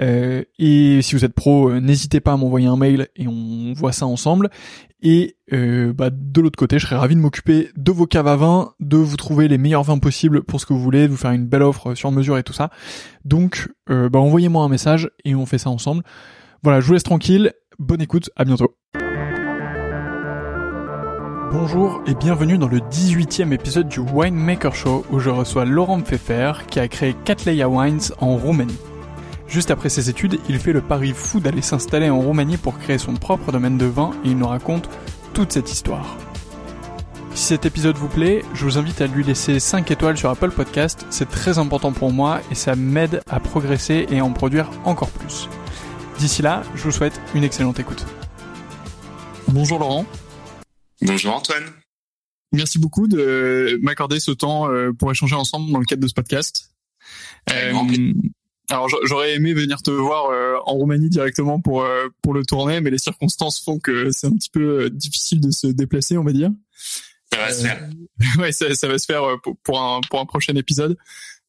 Euh, et si vous êtes pro, euh, n'hésitez pas à m'envoyer un mail et on voit ça ensemble. Et euh, bah, de l'autre côté, je serais ravi de m'occuper de vos caves à vin, de vous trouver les meilleurs vins possibles pour ce que vous voulez, de vous faire une belle offre sur mesure et tout ça. Donc, bah, envoyez-moi un message et on fait ça ensemble. Voilà, je vous laisse tranquille. Bonne écoute, à bientôt. Bonjour et bienvenue dans le 18e épisode du Winemaker Show où je reçois Laurent Pfeffer qui a créé Catleya Wines en Roumanie. Juste après ses études, il fait le pari fou d'aller s'installer en Roumanie pour créer son propre domaine de vin et il nous raconte toute cette histoire. Si cet épisode vous plaît, je vous invite à lui laisser 5 étoiles sur Apple Podcast, c'est très important pour moi et ça m'aide à progresser et à en produire encore plus. D'ici là, je vous souhaite une excellente écoute. Bonjour Laurent. Bonjour Antoine. Merci beaucoup de m'accorder ce temps euh, pour échanger ensemble dans le cadre de ce podcast. Euh, alors j'aurais aimé venir te voir euh, en Roumanie directement pour pour le tourner, mais les circonstances font que c'est un petit peu difficile de se déplacer, on va dire. Ça va se faire. ouais, ça, ça, va se faire pour un pour un prochain épisode.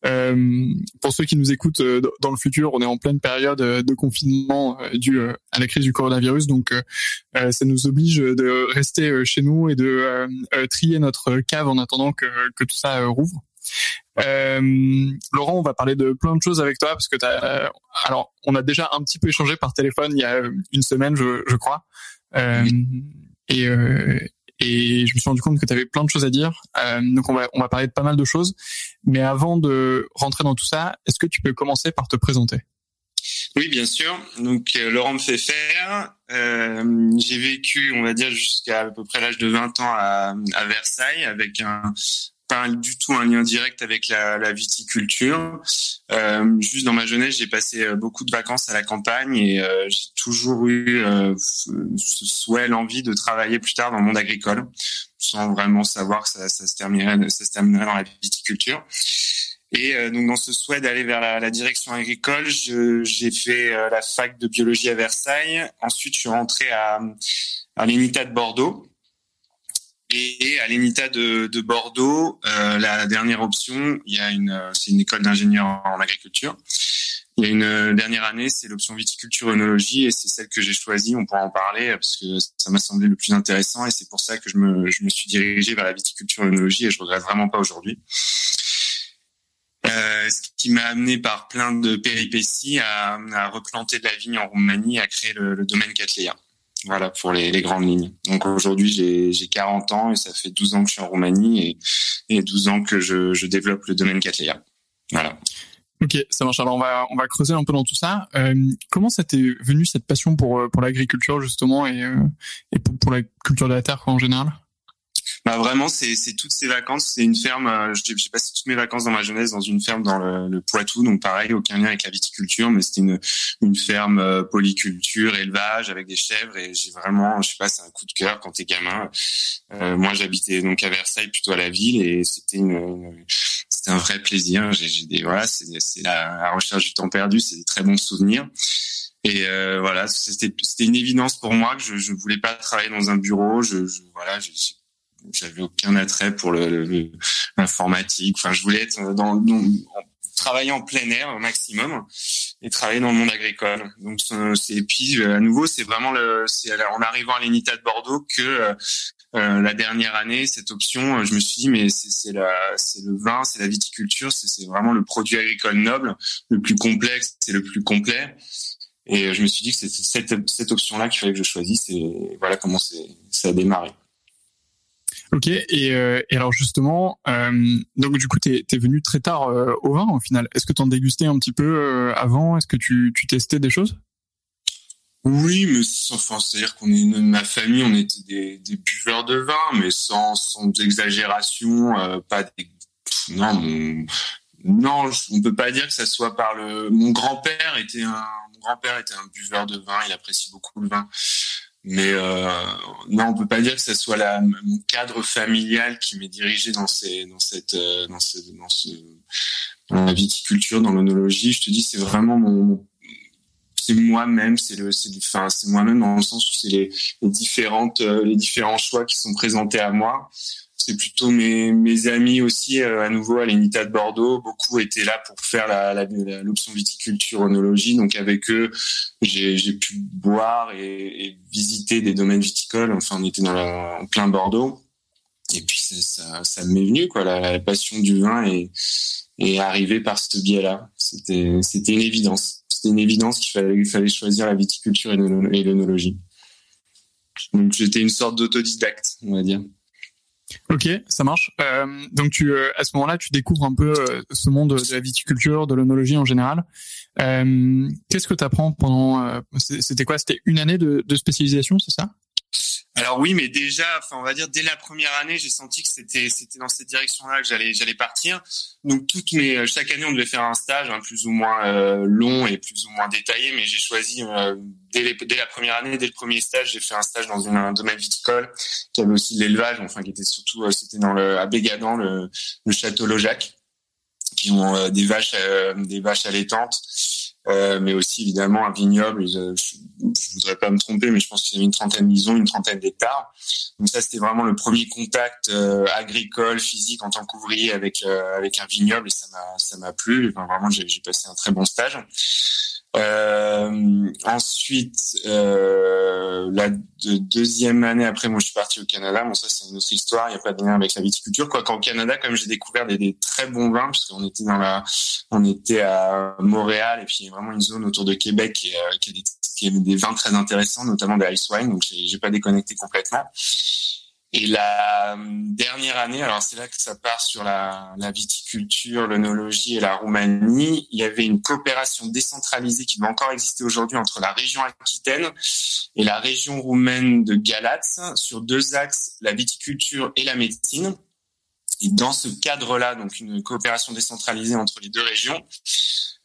Euh, pour ceux qui nous écoutent euh, dans le futur, on est en pleine période euh, de confinement dû à la crise du coronavirus, donc ça nous oblige de rester chez nous et de trier notre cave en attendant que, que tout ça rouvre. Euh, Laurent, on va parler de plein de choses avec toi parce que as, alors on a déjà un petit peu échangé par téléphone il y a une semaine, je, je crois. Euh, et, et je me suis rendu compte que tu avais plein de choses à dire. Euh, donc on va on va parler de pas mal de choses. Mais avant de rentrer dans tout ça, est-ce que tu peux commencer par te présenter? Oui, bien sûr. Donc euh, Laurent me fait faire. Euh, j'ai vécu, on va dire, jusqu'à à peu près l'âge de 20 ans à, à Versailles avec un, du tout un lien direct avec la, viticulture. Euh, juste dans ma jeunesse, j'ai passé euh, beaucoup de vacances à la campagne et euh, j'ai toujours eu ce souhait, l'envie de travailler plus tard dans le monde agricole, sans vraiment savoir que ça, se terminerait, dans la viticulture. Et donc dans ce souhait d'aller vers la, direction agricole, j'ai fait la fac de biologie à Versailles. Ensuite, je suis rentré à, à de Bordeaux. Et à l'ENITA de, de Bordeaux, euh, la dernière option, une, c'est une école d'ingénieurs en agriculture. Il y a une dernière année, c'est l'option viticulture œnologie et c'est celle que j'ai choisie. On pourra en parler parce que ça m'a semblé le plus intéressant et c'est pour ça que je me, suis dirigé vers la viticulture œnologie et je regrette vraiment pas aujourd'hui. Euh, ce qui m'a amené par plein de péripéties à, replanter de la vigne en Roumanie, à créer le, le domaine Cattleya. Voilà pour les, les, grandes lignes. Donc aujourd'hui, j'ai 40 ans et ça fait 12 ans que je suis en Roumanie et, et 12 ans que je, je développe le domaine Cattleya. Voilà. Ok, ça marche. Alors on va on va creuser un peu dans tout ça. Euh, comment ça t'est venu cette passion pour pour l'agriculture justement et euh, et pour, pour, la culture de la terre en général? Bah vraiment, c'est toutes ces vacances. C'est une ferme. Euh, J'ai passé toutes mes vacances dans ma jeunesse dans une ferme dans le, le Poitou, donc pareil, aucun lien avec la viticulture, mais c'était une une ferme euh, polyculture, élevage avec des chèvres. Et j'ai vraiment, je sais pas, c'est un coup de cœur quand t'es gamin. Euh, moi, j'habitais donc à Versailles, plutôt à la ville, et c'était une, une c'était un vrai plaisir. J'ai des voilà, c'est la, la recherche du temps perdu, c'est des très bons souvenirs. Et euh, voilà, c'était une évidence pour moi que je je voulais pas travailler dans un bureau. Je, je voilà, je, j'avais aucun attrait pour l'informatique. Enfin, je voulais être dans, dans travailler en plein air au maximum et travailler dans le monde agricole. Donc c'est puis à nouveau c'est vraiment le c'est en arrivant à l'Enita de Bordeaux que euh, euh, la dernière année cette option je me suis dit mais c'est la c'est le vin c'est la viticulture c'est vraiment le produit agricole noble le plus complexe c'est le plus complet et je me suis dit que c'est cette cette option là qu'il fallait que je choisisse et voilà comment ça a démarré. Ok, et, euh, et, alors justement, euh, donc du coup, t'es es venu très tard euh, au vin au final. Est-ce que t'en dégustais un petit peu avant? Est-ce que tu, tu testais des choses? Oui, mais enfin, c'est-à-dire qu'on est ma famille, on était des, des, buveurs de vin, mais sans, sans exagération, pas des... non, mon... non, on peut pas dire que ça soit par le. Mon grand-père était un, grand-père était un buveur de vin, il apprécie beaucoup le vin. Mais euh, non, on peut pas dire que ce soit la, mon cadre familial qui m'est dirigé dans ces, dans cette, euh, dans ce, dans ce, dans la viticulture, dans l'onologie. Je te dis, c'est vraiment mon, c'est moi-même, c'est le, c'est enfin, c'est moi-même dans le sens où c'est les, les différentes, euh, les différents choix qui sont présentés à moi c'est plutôt mes, mes amis aussi euh, à nouveau à l'Unita de Bordeaux. Beaucoup étaient là pour faire la, la, l'option viticulture onologie. Donc avec eux, j'ai, j'ai pu boire et, et, des domaines viticoles. Enfin, on était dans en plein Bordeaux. Et puis ça, m'est venu quoi. La, passion du vin est, est arrivée par ce biais-là. C'était, une évidence. C'était une évidence qu'il fallait, fallait choisir la viticulture et l'œnologie. Donc j'étais une sorte d'autodidacte, on va dire. Ok, ça marche. Euh, donc tu, euh, à ce moment-là, tu découvres un peu euh, ce monde de la viticulture, de l'onologie en général. Euh, qu'est-ce que tu apprends pendant C'était quoi? C'était une année de spécialisation, c'est ça? Alors oui, mais déjà, enfin, on va dire dès la première année, j'ai senti que c'était c'était dans cette direction-là que j'allais j'allais partir. Donc toutes mes euh, chaque année, on devait faire un stage hein, plus ou moins euh, long et plus ou moins détaillé, mais j'ai choisi euh, dès, la première année, dès le premier stage, j'ai fait un stage dans un domaine viticole qui avait aussi l'élevage, enfin qui était surtout c'était dans le à Bégadan, le, le château Lojac, qui ont des vaches des vaches allaitantes euh, mais aussi évidemment un vignoble. Je, je, voudrais pas me tromper, mais je pense qu'il y avait une trentaine d'isons, une trentaine d'hectares. Donc ça, c'était vraiment le premier contact euh, agricole, physique en tant qu'ouvrier avec euh, avec un vignoble et ça m'a ça m'a plu. Enfin, vraiment, j'ai passé un très bon stage. Euh, ensuite, euh, la deuxième année après, moi je suis parti au Canada. Bon, ça c'est une autre histoire. Il n'y a pas de lien avec la viticulture. Quoi qu'en Canada, comme j'ai découvert des, très bons vins, puisqu'on était dans la, on était à Montréal et puis vraiment une zone autour de Québec qui, euh, a des vins très intéressants, notamment des ice wine. Donc j'ai pas déconnecté complètement. Et la dernière année, alors c'est là que ça part sur la, viticulture, l'œnologie et la Roumanie. Il y avait une coopération décentralisée qui doit encore exister aujourd'hui entre la région Aquitaine et la région roumaine de Galatz sur deux axes, la viticulture et la médecine. Et dans ce cadre-là, donc une coopération décentralisée entre les deux régions,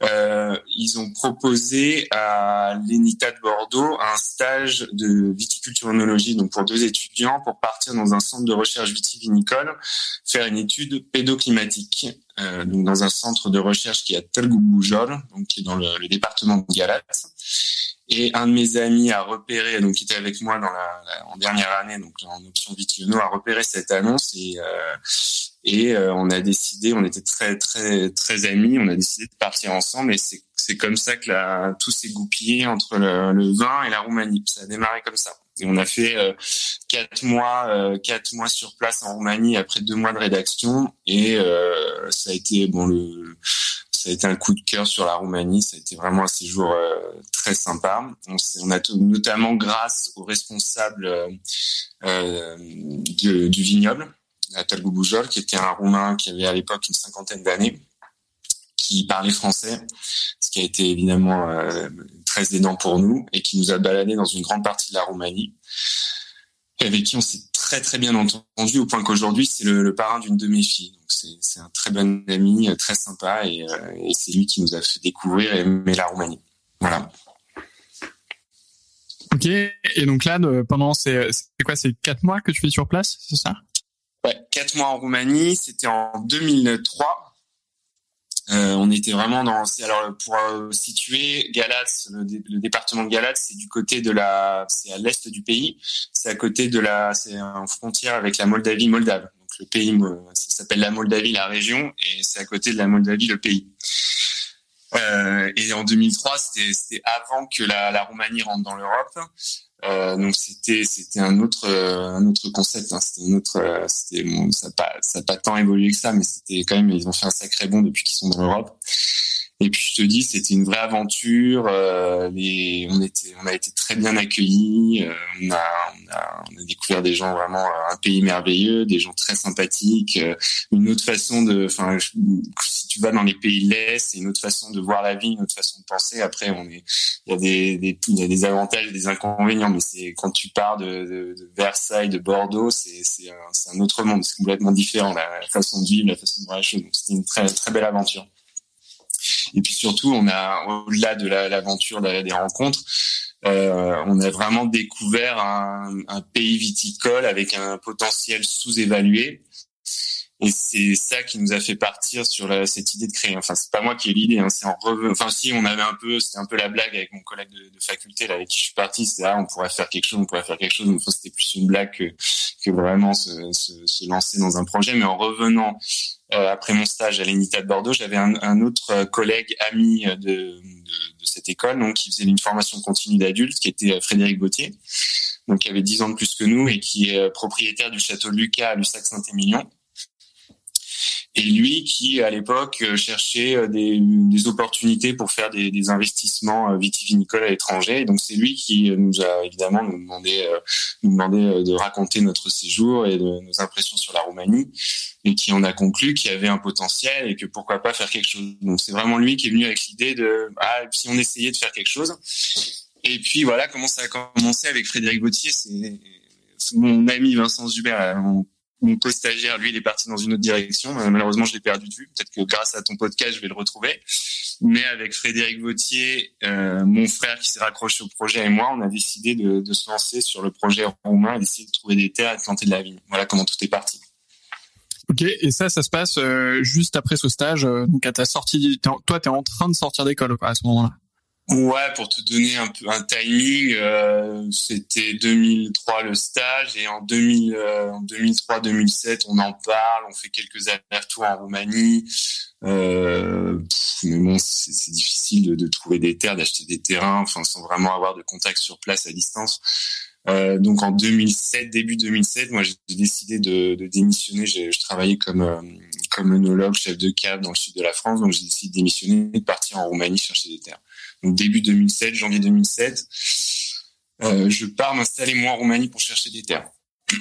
euh, ils ont proposé à l'ENITA de Bordeaux un stage de viticulturologie, donc pour deux étudiants, pour partir dans un centre de recherche vitivinicole, faire une étude pédoclimatique, euh, donc dans un centre de recherche qui est à Telgoubujol, donc qui est dans le, le département de Galat. Et un de mes amis a repéré, donc qui était avec moi dans la, en dernière année, donc en option vitiono, a repéré cette annonce et euh, et euh, on a décidé, on était très très très amis, on a décidé de partir ensemble et c'est c'est comme ça que la, tout s'est goupillé entre le, le, vin et la Roumanie. Ça a démarré comme ça. Et on a fait euh, quatre mois, euh, quatre mois sur place en Roumanie après deux mois de rédaction et euh, ça a été bon le ça a été un coup de cœur sur la Roumanie. Ça a été vraiment un séjour euh, très sympa. On, a notamment grâce aux responsables euh, de, du vignoble, à Talgoubujol, qui était un Roumain qui avait à l'époque une cinquantaine d'années, qui parlait français, ce qui a été évidemment euh, très aidant pour nous et qui nous a baladé dans une grande partie de la Roumanie avec qui on s'est très très bien entendu au point qu'aujourd'hui c'est le, le, parrain d'une de mes filles. Donc c'est un très bon ami, très sympa et, euh, et c'est lui qui nous a fait découvrir et aimer la Roumanie. Voilà. Ok. Et donc là, pendant c'est quoi, c'est quatre mois que tu fais sur place, c'est ça? Ouais, quatre mois en Roumanie. C'était en 2003. Euh, on était vraiment dans. Alors pour euh, situer Galatz, le, département de Galatz, c'est du côté de la, c'est à l'est du pays. C'est à côté de la, c'est en frontière avec la Moldavie, Moldave. Donc le pays, ça s'appelle la Moldavie, la région, et c'est à côté de la Moldavie, le pays. Euh, et en 2003, c'était avant que la, la, Roumanie rentre dans l'Europe. Euh, donc c'était c'était un autre un autre concept. Hein. C'était une autre. C'était bon, ça pas ça pas tant évolué que ça, mais c'était quand même ils ont fait un sacré bond depuis qu'ils sont dans l'Europe. Et puis je te dis, c'était une vraie aventure. Euh, les, on était, on a été très bien accueillis. Euh, on, a, on, a, découvert des gens vraiment euh, un pays merveilleux, des gens très sympathiques, euh, une autre façon de. Tu vas dans les pays de l'est, c'est une autre façon de voir la vie, une autre façon de penser. Après, on est, il y a des, des, y des avantages, des inconvénients, mais c'est quand tu pars de, Versailles, de Bordeaux, c'est, un, autre monde, c'est complètement différent la, façon de vivre, la façon de voir les choses. Donc une très très belle aventure. Et puis surtout, on a au-delà de l'aventure la, des rencontres, euh, on a vraiment découvert un, pays viticole avec un potentiel sous-évalué. Et c'est ça qui nous a fait partir sur la, cette idée de créer. Enfin, c'est pas moi qui ai l'idée. Hein, c'est en revenant. Enfin, si on avait un peu, c'était un peu la blague avec mon collègue de, de faculté là, avec qui je suis parti. C'était ah, on pourrait faire quelque chose, on pourrait faire quelque chose. Enfin, c'était plus une blague que, que vraiment se, se, se, lancer dans un projet. Mais en revenant euh, après mon stage à l'ENITA de Bordeaux, j'avais un, un, autre collègue ami de, de, de, cette école, donc qui faisait une formation continue d'adultes, qui était Frédéric Gauthier, donc qui avait 10 ans de plus que nous et qui est propriétaire du château Lucas à Lussac-Saint-Émilion et lui qui à l'époque euh, cherchait euh, des, opportunités pour faire des, investissements euh, vitivinicoles à l'étranger. Donc c'est lui qui nous a évidemment demandé, de raconter notre séjour et nos impressions sur la Roumanie, et qui en a conclu qu'il y avait un potentiel et que pourquoi pas faire quelque chose. Donc c'est vraiment lui qui est venu avec l'idée de ah si on essayait de faire quelque chose. Et puis voilà comment ça a commencé avec Frédéric Gauthier, c'est mon ami Vincent Zuber mon co-stagiaire, lui, il est parti dans une autre direction. Euh, malheureusement, je l'ai perdu de vue. Peut-être que grâce à ton podcast, je vais le retrouver. Mais avec Frédéric Vautier, euh, mon frère qui s'est raccroché au projet et moi, on a décidé de, se lancer sur le projet roumain d'essayer de trouver des terres et de planter de la vigne. Voilà comment tout est parti. Ok, et ça, ça se passe euh, juste après ce stage. Donc, à ta sortie, toi, tu es en train de sortir d'école à ce moment-là. Ouais, pour te donner un peu un timing, euh, c'était 2003 le stage et en, 2000, euh, en 2003-2007 on en parle, on fait quelques allers-retours en Roumanie. Euh, mais bon, c'est difficile de, de, trouver des terres, d'acheter des terrains, enfin sans vraiment avoir de contact sur place à distance. Euh, donc en 2007, début 2007, moi j'ai décidé de, de démissionner. Je, je, travaillais comme euh, comme œnologue, chef de cave dans le sud de la France, donc j'ai décidé de démissionner et de partir en Roumanie chercher des terres. Donc début 2007, janvier 2007, euh, je pars m'installer moi en Roumanie pour chercher des terres.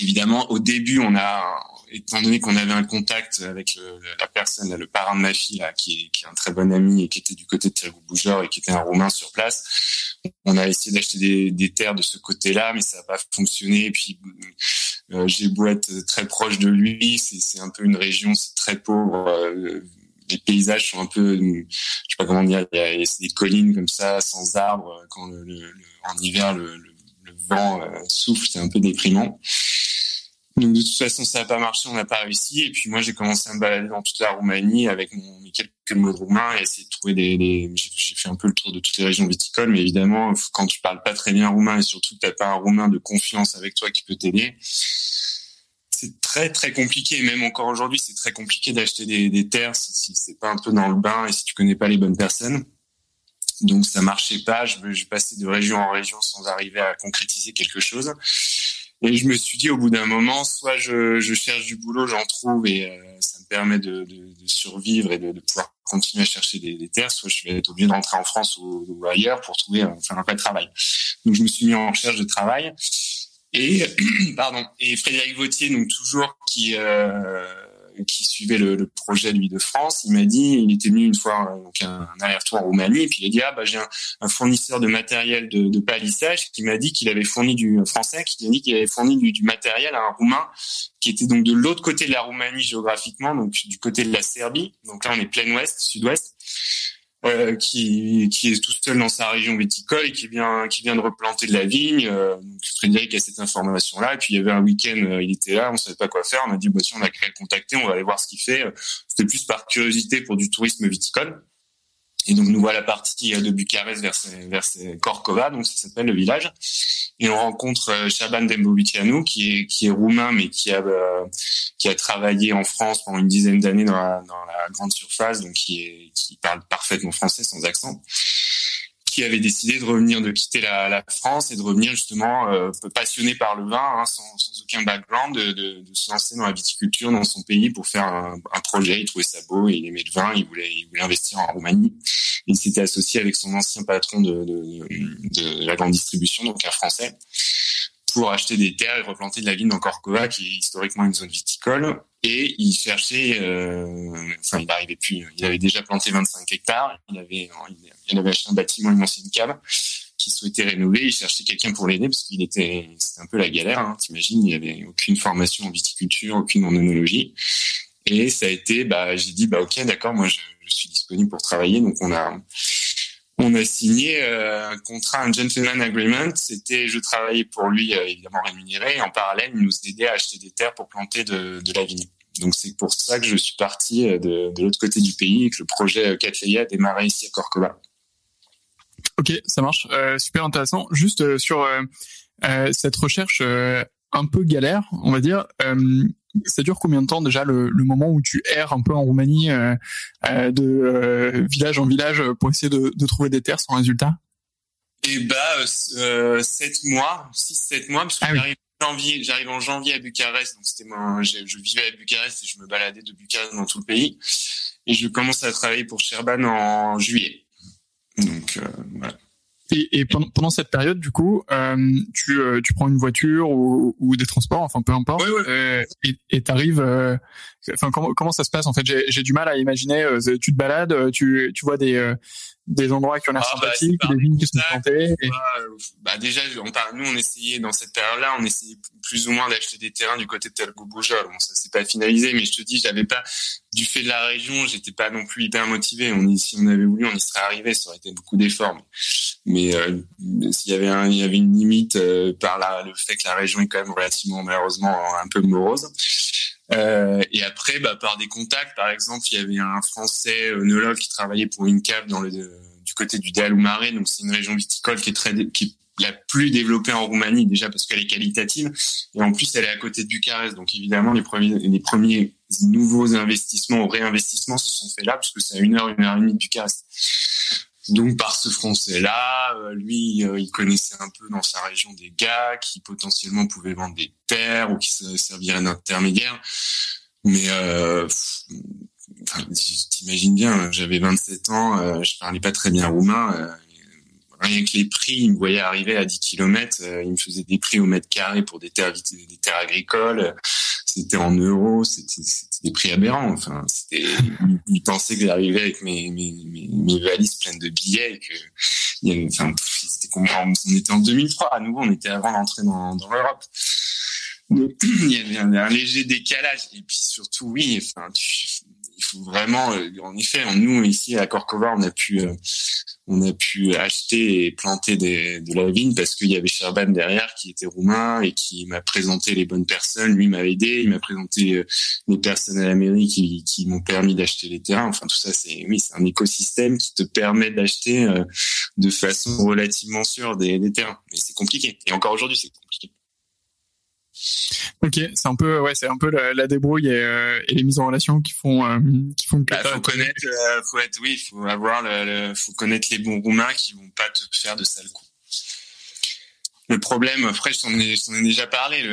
Évidemment, au début, on a, étant donné qu'on avait un contact avec la personne, le parrain de ma fille, là, qui est, qui est un très bon ami et qui était du côté de Thierry Bougeur et qui était un Roumain sur place, on a essayé d'acheter des, des, terres de ce côté-là, mais ça n'a pas fonctionné. Puis j'ai beau être très proche de lui, c'est un peu une région, c'est très pauvre. Les paysages sont un peu, je sais pas comment dire, il y a, des collines comme ça, sans arbres. Quand le, en hiver le, vent souffle, c'est un peu déprimant. Donc de toute façon, ça n'a pas marché, on n'a pas réussi. Et puis moi, j'ai commencé à me balader dans toute la Roumanie avec mes quelques mots de roumain et essayer de trouver des. des... J'ai fait un peu le tour de toutes les régions viticoles, mais évidemment, quand tu parles pas très bien roumain et surtout que t'as pas un roumain de confiance avec toi qui peut t'aider, c'est très très compliqué. Même encore aujourd'hui, c'est très compliqué d'acheter des, terres si, si c'est pas un peu dans le bain et si tu connais pas les bonnes personnes. Donc ça marchait pas. Je, passais de région en région sans arriver à concrétiser quelque chose. Et je me suis dit au bout d'un moment, soit je, cherche du boulot, j'en trouve et euh, ça me permet de, survivre et de, pouvoir continuer à chercher des, terres, soit je vais être obligé de rentrer en France ou, ailleurs pour trouver enfin, un vrai travail. Donc je me suis mis en recherche de travail. Et pardon. Et Frédéric Vautier, donc toujours qui euh, qui suivait le, le, projet lui de France, il m'a dit, il était venu une fois donc un, un aller-retour en Roumanie, et puis il a dit ah bah j'ai un, un, fournisseur de matériel de, de palissage qui m'a dit qu'il avait fourni du français, qui m'a dit qu'il avait fourni du, du, matériel à un roumain qui était donc de l'autre côté de la Roumanie géographiquement, donc du côté de la Serbie. Donc là on est plein ouest, sud-ouest. Euh, qui, qui est tout seul dans sa région viticole et qui vient, qui vient de replanter de la vigne. Euh, donc Frédéric a cette information-là. Et puis il y avait un week-end, euh, il était là, on savait pas quoi faire. On a dit, bah, si on a qu'à le contacter, on va aller voir ce qu'il fait. C'était plus par curiosité pour du tourisme viticole. Et donc nous voilà partis de Bucarest vers, vers Corcova, donc ça s'appelle le village. Et on rencontre Shaban Dembovicianu, qui est qui est roumain mais qui a euh, qui a travaillé en France pendant une dizaine d'années dans la, dans la grande surface, donc qui est qui parle parfaitement français sans accent qui avait décidé de revenir, de quitter la, France et de revenir justement euh, passionné par le vin, hein, sans, aucun background, de, se lancer dans la viticulture dans son pays pour faire un, projet. Il trouvait ça beau, il aimait le vin, il voulait, investir en Roumanie. Il s'était associé avec son ancien patron de la grande distribution, donc un Français, pour acheter des terres et replanter de la vigne dans Corcova, qui est historiquement une zone viticole. Et il cherchait, euh, enfin, il arrivait plus. Il avait déjà planté 25 hectares. Il avait, il avait acheté un bâtiment, une ancienne cave qu'il souhaitait rénover. Il cherchait quelqu'un pour l'aider parce qu'il était, c'était un peu la galère. Hein, T'imagines, il n'y avait aucune formation en viticulture, aucune en œnologie. Et ça a été, bah, j'ai dit, bah, ok, d'accord, moi, je, je suis disponible pour travailler. Donc, on a, on a signé euh, un contrat, un gentleman agreement. C'était, je travaillais pour lui, euh, évidemment rémunéré, en parallèle, il nous aidait à acheter des terres pour planter de, de la vigne. Donc c'est pour ça que je suis parti euh, de, l'autre côté du pays et que le projet Catleya a démarré ici à Corcova. Ok, ça marche, super intéressant. Juste sur cette recherche un peu galère, on va dire ça dure combien de temps déjà le, le, moment où tu erres un peu en Roumanie euh, euh, de euh, village en village pour essayer de, de, trouver des terres sans résultat? Eh bah euh, sept mois, six sept mois parce que ah j'arrive en janvier, j'arrive en janvier à Bucarest, donc c'était mon, je, je, vivais à Bucarest et je me baladais de Bucarest dans tout le pays et je commence à travailler pour Sherban en juillet. Donc voilà. Et, et pendant, pendant, cette période, du coup, euh, tu, euh, tu prends une voiture ou, ou, des transports, enfin peu importe. Euh, et t'arrives. Euh, enfin, comment, comment ça se passe en fait? J'ai du mal à imaginer. Euh, tu te balades, tu, tu vois des des endroits qui ont l'air ah, bah, sympathiques, bah, des vignes qui sont plantées. Et... Bah, déjà, on nous on essayait dans cette période-là, on essayait plus ou moins d'acheter des terrains du côté de Telgo Bon, ça s'est pas finalisé, mais je te dis, j'avais pas du fait de la région, j'étais pas non plus hyper motivé. On si on avait voulu, on y serait arrivé, ça aurait été beaucoup d'efforts. Mais, euh, s'il y avait un, il y avait une limite euh, par la, le fait que la région est quand même relativement malheureusement un peu morose. Euh, et après, bah, par des contacts, par exemple, il y avait un Français œnologue qui travaillait pour une cave dans le du côté du Dealoumaré, donc c'est une région viticole qui est très qui la plus développée en Roumanie déjà parce qu'elle est qualitative et en plus elle est à côté de Bucarest, donc évidemment les premiers les premiers nouveaux investissements ou réinvestissements se sont faits là parce que c'est à une heure une heure et demie de Bucarest. Donc par ce Français-là, euh, lui, euh, il connaissait un peu dans sa région des gars qui potentiellement pouvaient vendre des terres ou qui serviraient d'intermédiaire. Mais euh, t'imagines bien, j'avais 27 ans, euh, je parlais pas très bien roumain. Rien que les prix, il me voyait arriver à 10 km, il me faisait des prix au mètre carré pour des terres agricoles c'était en euros, c'était des prix aberrants. Enfin, ils pensaient que j'arrivais avec mes, mes, valises pleines de billets et que, enfin, on était en 2003 à nouveau, on était avant d'entrer dans, l'Europe. il y avait un, léger décalage. Et puis surtout, oui, enfin, il faut vraiment, euh, en effet, nous ici à Corcova, on a pu, euh, on a pu acheter et planter des, de la vigne parce qu'il y avait Sherban derrière qui était roumain et qui m'a présenté les bonnes personnes. Lui m'a aidé, il m'a présenté euh, les personnes à la mairie qui, m'ont permis d'acheter les terrains. Enfin, tout ça, c'est oui, c'est un écosystème qui te permet d'acheter de façon relativement sûre des terrains. Mais c'est compliqué. Et encore aujourd'hui, c'est compliqué. Ok, c'est un peu, ouais, c'est un peu la, débrouille euh, et, les mises en relation qui font, euh, qui font que. Bah, faut connaître, euh, faut être, oui, faut avoir, le, faut connaître les bons roumains qui vont pas te faire de sales coups. Le problème, après, je t'en ai, ai, déjà parlé.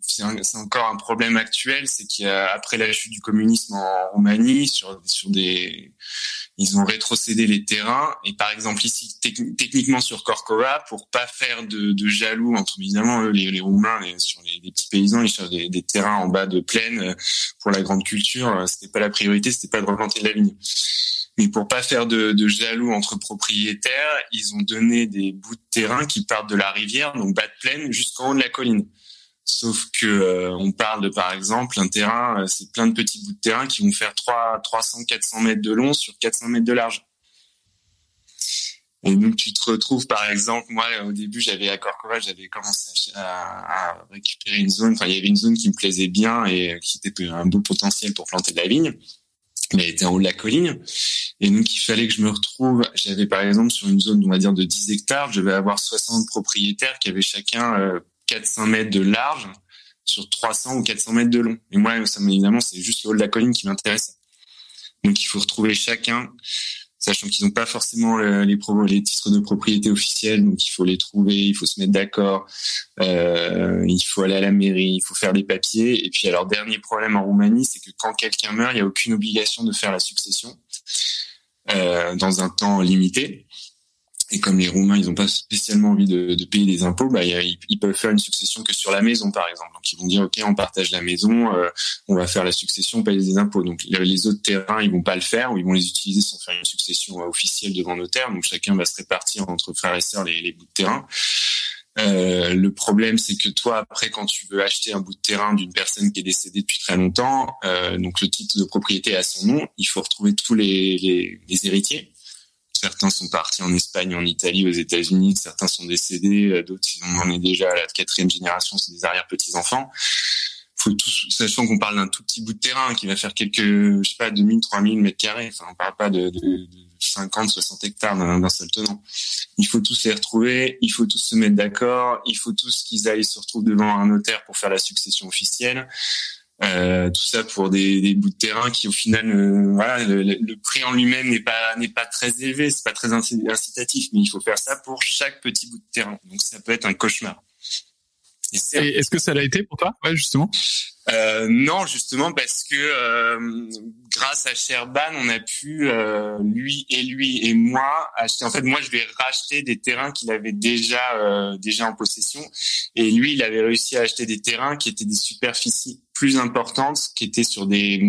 c'est encore un problème actuel, c'est qu'après la chute du communisme en Roumanie, sur, sur des, ils ont rétrocédé les terrains. Et par exemple ici techniquement sur Corcova pour pas faire de, de jaloux entre évidemment les, les Roumains sur les, petits paysans ils cherchent des, des, terrains en bas de plaine euh, pour la grande culture euh, c'était pas la priorité c'était pas de replanter la vigne mais pour pas faire de, de, jaloux entre propriétaires ils ont donné des bouts de terrain qui partent de la rivière donc bas de plaine jusqu'en haut de la colline Sauf que euh, on parle de par exemple un terrain, euh, c'est plein de petits bouts de terrain qui vont faire 3, 300, 400 mètres de long sur 400 mètres de large. Et donc tu te retrouves par exemple, moi au début j'avais à Corcova, j'avais commencé à, à, récupérer une zone, enfin il y avait une zone qui me plaisait bien et qui était un beau potentiel pour planter de la vigne, mais elle était en haut de la colline. Et donc il fallait que je me retrouve, j'avais par exemple sur une zone on va dire de 10 hectares, je vais avoir 60 propriétaires qui avaient chacun euh, 400 mètres de large sur 300 ou 400 mètres de long. Et moi, évidemment, c'est juste le haut de la colline qui m'intéresse. Donc, il faut retrouver chacun, sachant qu'ils n'ont pas forcément les, les titres de propriété officiels, donc il faut les trouver, il faut se mettre d'accord, euh, il faut aller à la mairie, il faut faire des papiers. Et puis, alors, dernier problème en Roumanie, c'est que quand quelqu'un meurt, il n'y a aucune obligation de faire la succession euh, dans un temps limité. Et comme les Roumains, ils n'ont pas spécialement envie de, de payer des impôts, bah, ils, peuvent faire une succession que sur la maison, par exemple. Donc, ils vont dire, OK, on partage la maison, euh, on va faire la succession, payer des impôts. Donc, les autres terrains, ils vont pas le faire ou ils vont les utiliser sans faire une succession officielle devant notaire. Donc, chacun va se répartir entre frères et sœurs les, les bouts de terrain. Euh, le problème, c'est que toi, après, quand tu veux acheter un bout de terrain d'une personne qui est décédée depuis très longtemps, euh, donc le titre de propriété à son nom, il faut retrouver tous les, les, les héritiers. Certains sont partis en Espagne, en Italie, aux États-Unis. Certains sont décédés. Euh, d'autres, ils en est déjà à la quatrième génération, c'est des arrière-petits-enfants. Faut sachant qu'on parle d'un tout petit bout de terrain qui va faire quelques, je sais pas, 2000, 3000 mètres carrés. Enfin, on parle pas de, de, de 50, 60 hectares d'un seul tenant. Il faut tous les retrouver. Il faut tous se mettre d'accord. Il faut tous qu'ils aillent se retrouver devant un notaire pour faire la succession officielle. Euh, tout ça pour des, des, bouts de terrain qui au final euh, voilà le, le, prix en lui-même n'est pas n'est pas très élevé c'est pas très incitatif mais il faut faire ça pour chaque petit bout de terrain. Donc ça peut être un cauchemar est-ce que ça l'a été pour toi? Ouais justement euh, non, justement parce que euh, grâce à Sherban, on a pu euh, lui et lui et moi acheter. En fait, moi, je vais racheter des terrains qu'il avait déjà euh, déjà en possession, et lui, il avait réussi à acheter des terrains qui étaient des superficies plus importantes, qui étaient sur des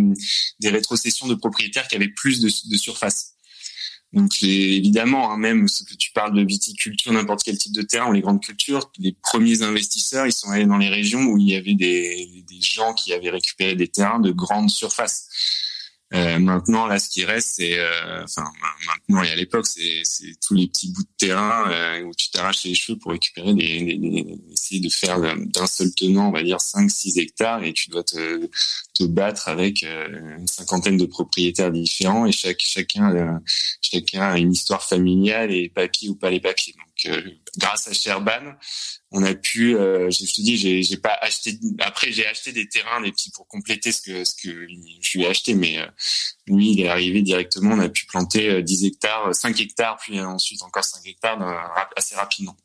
des rétrocessions de propriétaires qui avaient plus de, de surface. Donc évidemment, hein, même ce que tu parles de viticulture, n'importe quel type de terrain ou les grandes cultures, les premiers investisseurs, ils sont allés dans les régions où il y avait des, des gens qui avaient récupéré des terrains de grande surface. Euh, maintenant, là, ce qui reste, c'est, euh, enfin, maintenant et à l'époque, c'est, tous les petits bouts de terrain euh, où tu t'arraches les cheveux pour récupérer des, des, essayer de faire d'un seul tenant, on va dire 5-6 hectares, et tu dois te, te battre avec une cinquantaine de propriétaires différents, et chaque, chacun, chacun a une histoire familiale et papier ou pas les papiers. Grâce à Sherban, on a pu, euh, je te dis, j'ai, j'ai pas acheté. Après, j'ai acheté des terrains, des petits pour compléter ce que ce que je lui ai acheté, mais euh, lui, il est arrivé directement. On a pu planter 10 euh, hectares, 5 hectares, puis ensuite encore 5 hectares assez rapidement.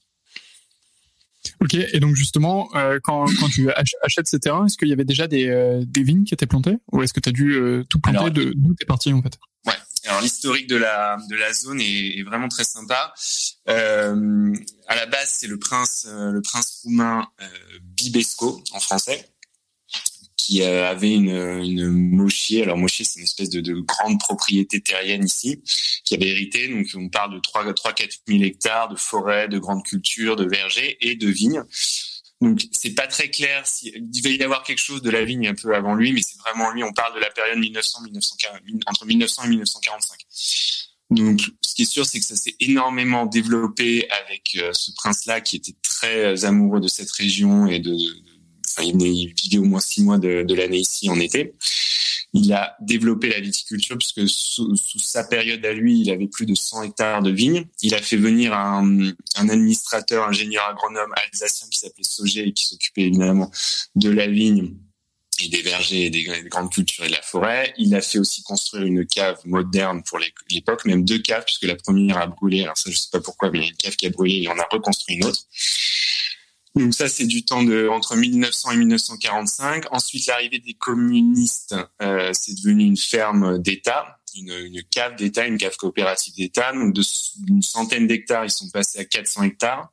Ok, et donc justement, quand, quand tu achètes ces terrains, est-ce qu'il y avait déjà des, des vignes qui étaient plantées? Ou est-ce que tu as dû tout planter de d'où t'es parti en fait? Alors l'historique de la de la zone est, vraiment très sympa. Euh, à la base, c'est le prince euh, le prince roumain euh, Bibesco en français qui avait une, une mochier. Alors mochier, c'est une espèce de, de, grande propriété terrienne ici, qui avait hérité. Donc on parle de 3 3 4 000 hectares de forêts, de grandes cultures, de vergers et de vignes. Donc c'est pas très clair si il devait y avoir quelque chose de la vigne un peu avant lui, mais c'est vraiment lui. On parle de la période 1900, 1940, entre 1900 et 1945. Donc ce qui est sûr, c'est que ça s'est énormément développé avec euh, ce prince-là qui était très amoureux de cette région et de, enfin, il vivait au moins six mois de l'année ici en été. Il a développé la viticulture puisque sous, sous, sa période à lui, il avait plus de 100 hectares de vignes. Il a fait venir un, un administrateur, ingénieur agronome alsacien qui s'appelait Sauger et qui s'occupait évidemment de la vigne et des vergers et des, des, grandes cultures et de la forêt. Il a fait aussi construire une cave moderne pour l'époque, même deux caves puisque la première a brûlé. Alors ça, je sais pas pourquoi, mais il y a une cave qui a brûlé et on a reconstruit une autre. Donc ça, c'est du temps de entre 1900 et 1945. Ensuite, l'arrivée des communistes, euh, c'est devenu une ferme d'État, une, une cave d'État, une cave coopérative d'État. Donc d'une centaine d'hectares, ils sont passés à 400 hectares.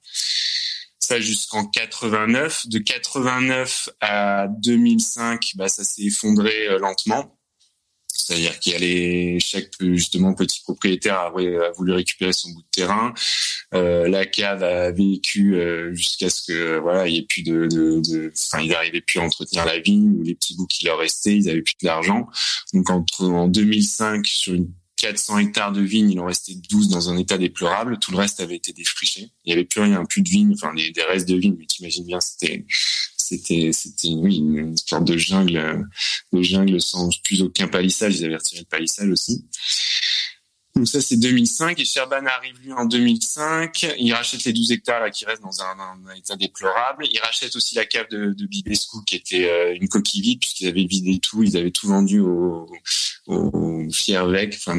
Ça jusqu'en 89. De 89 à 2005, bah, ça s'est effondré euh, lentement. C'est-à-dire qu'il y a les chaque justement petit propriétaire a, voulu récupérer son bout de terrain. Euh, la cave a vécu euh, jusqu'à ce que voilà il y ait plus de, enfin ils n'arrivaient plus à entretenir la vigne ou les petits bouts qui leur restaient, ils avaient plus d'argent. Donc entre en 2005 sur une 400 hectares de vignes, il en restait 12 dans un état déplorable. Tout le reste avait été défriché. Il n'y avait plus rien, plus de vignes, enfin des, des restes de vignes. Mais t'imagines bien, c'était c'était une sorte de jungle sans plus aucun palissage. Ils avaient retiré le palissage aussi. Donc ça c'est 2005 et Sherban arrive lui en 2005 il rachète les 12 hectares qui restent dans un, état déplorable. Il rachète aussi la cave de, Bibescu qui était euh, une coquille vide puisqu'ils avaient vidé tout. Ils avaient tout vendu au, au Fiervec. Enfin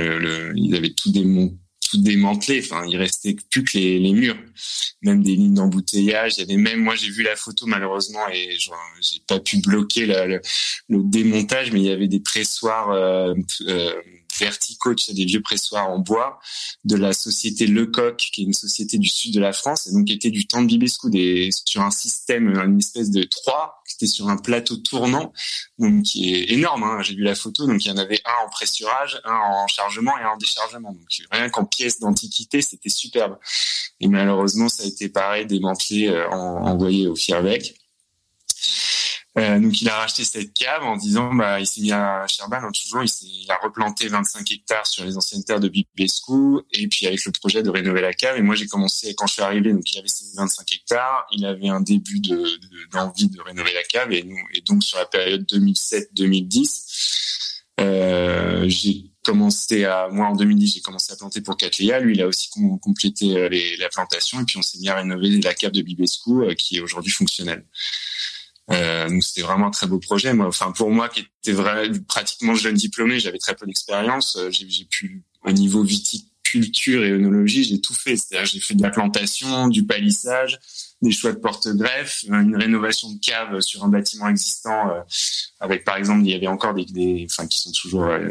ils avaient tout démonté tout démantelé. Enfin, il restait plus que les, les murs, même des lignes d'embouteillage. Il y avait même, moi, j'ai vu la photo malheureusement et j'ai pas pu bloquer le, le, démontage, mais il y avait des pressoirs euh, euh, verticaux, tu des vieux pressoirs en bois de la société Lecoq, qui est une société du sud de la France, et donc qui était du temps de Bibescu, des, sur un système, une espèce de trois, qui était sur un plateau tournant, donc qui est énorme. Hein, J'ai vu la photo, donc il y en avait un en pressurage, un en chargement et un en déchargement. Donc rien qu'en pièces d'antiquité, c'était superbe. Et malheureusement, ça a été pareil, démantelé, euh, en, envoyé au Fierbec. Euh, donc il a racheté cette cave en disant bah il s'est mis à Sherban hein, toujours. Il, il, a replanté 25 hectares sur les anciennes terres de Bibescu. Et puis avec le projet de rénover la cave. Et moi j'ai commencé quand je suis arrivé donc il avait ses 25 hectares. Il avait un début de d'envie de, de, rénover la cave. Et, nous, et donc sur la période 2007-2010 euh, j'ai commencé à moi en 2010 j'ai commencé à planter pour Cattleya lui il a aussi com complété euh, les, la plantation. Et puis on s'est mis à rénover la cave de Bibescu euh, qui est aujourd'hui fonctionnelle euh, donc c'était vraiment un très beau projet. Moi, enfin pour moi qui était vrai, pratiquement jeune diplômé, j'avais très peu d'expérience. Euh, j'ai pu au niveau viticulture et œnologie, j'ai tout fait. C'est-à-dire j'ai fait de la plantation, du palissage, des choix de porte-greffe, une rénovation de cave sur un bâtiment existant euh, avec par exemple il y avait encore des, des enfin qui sont toujours euh,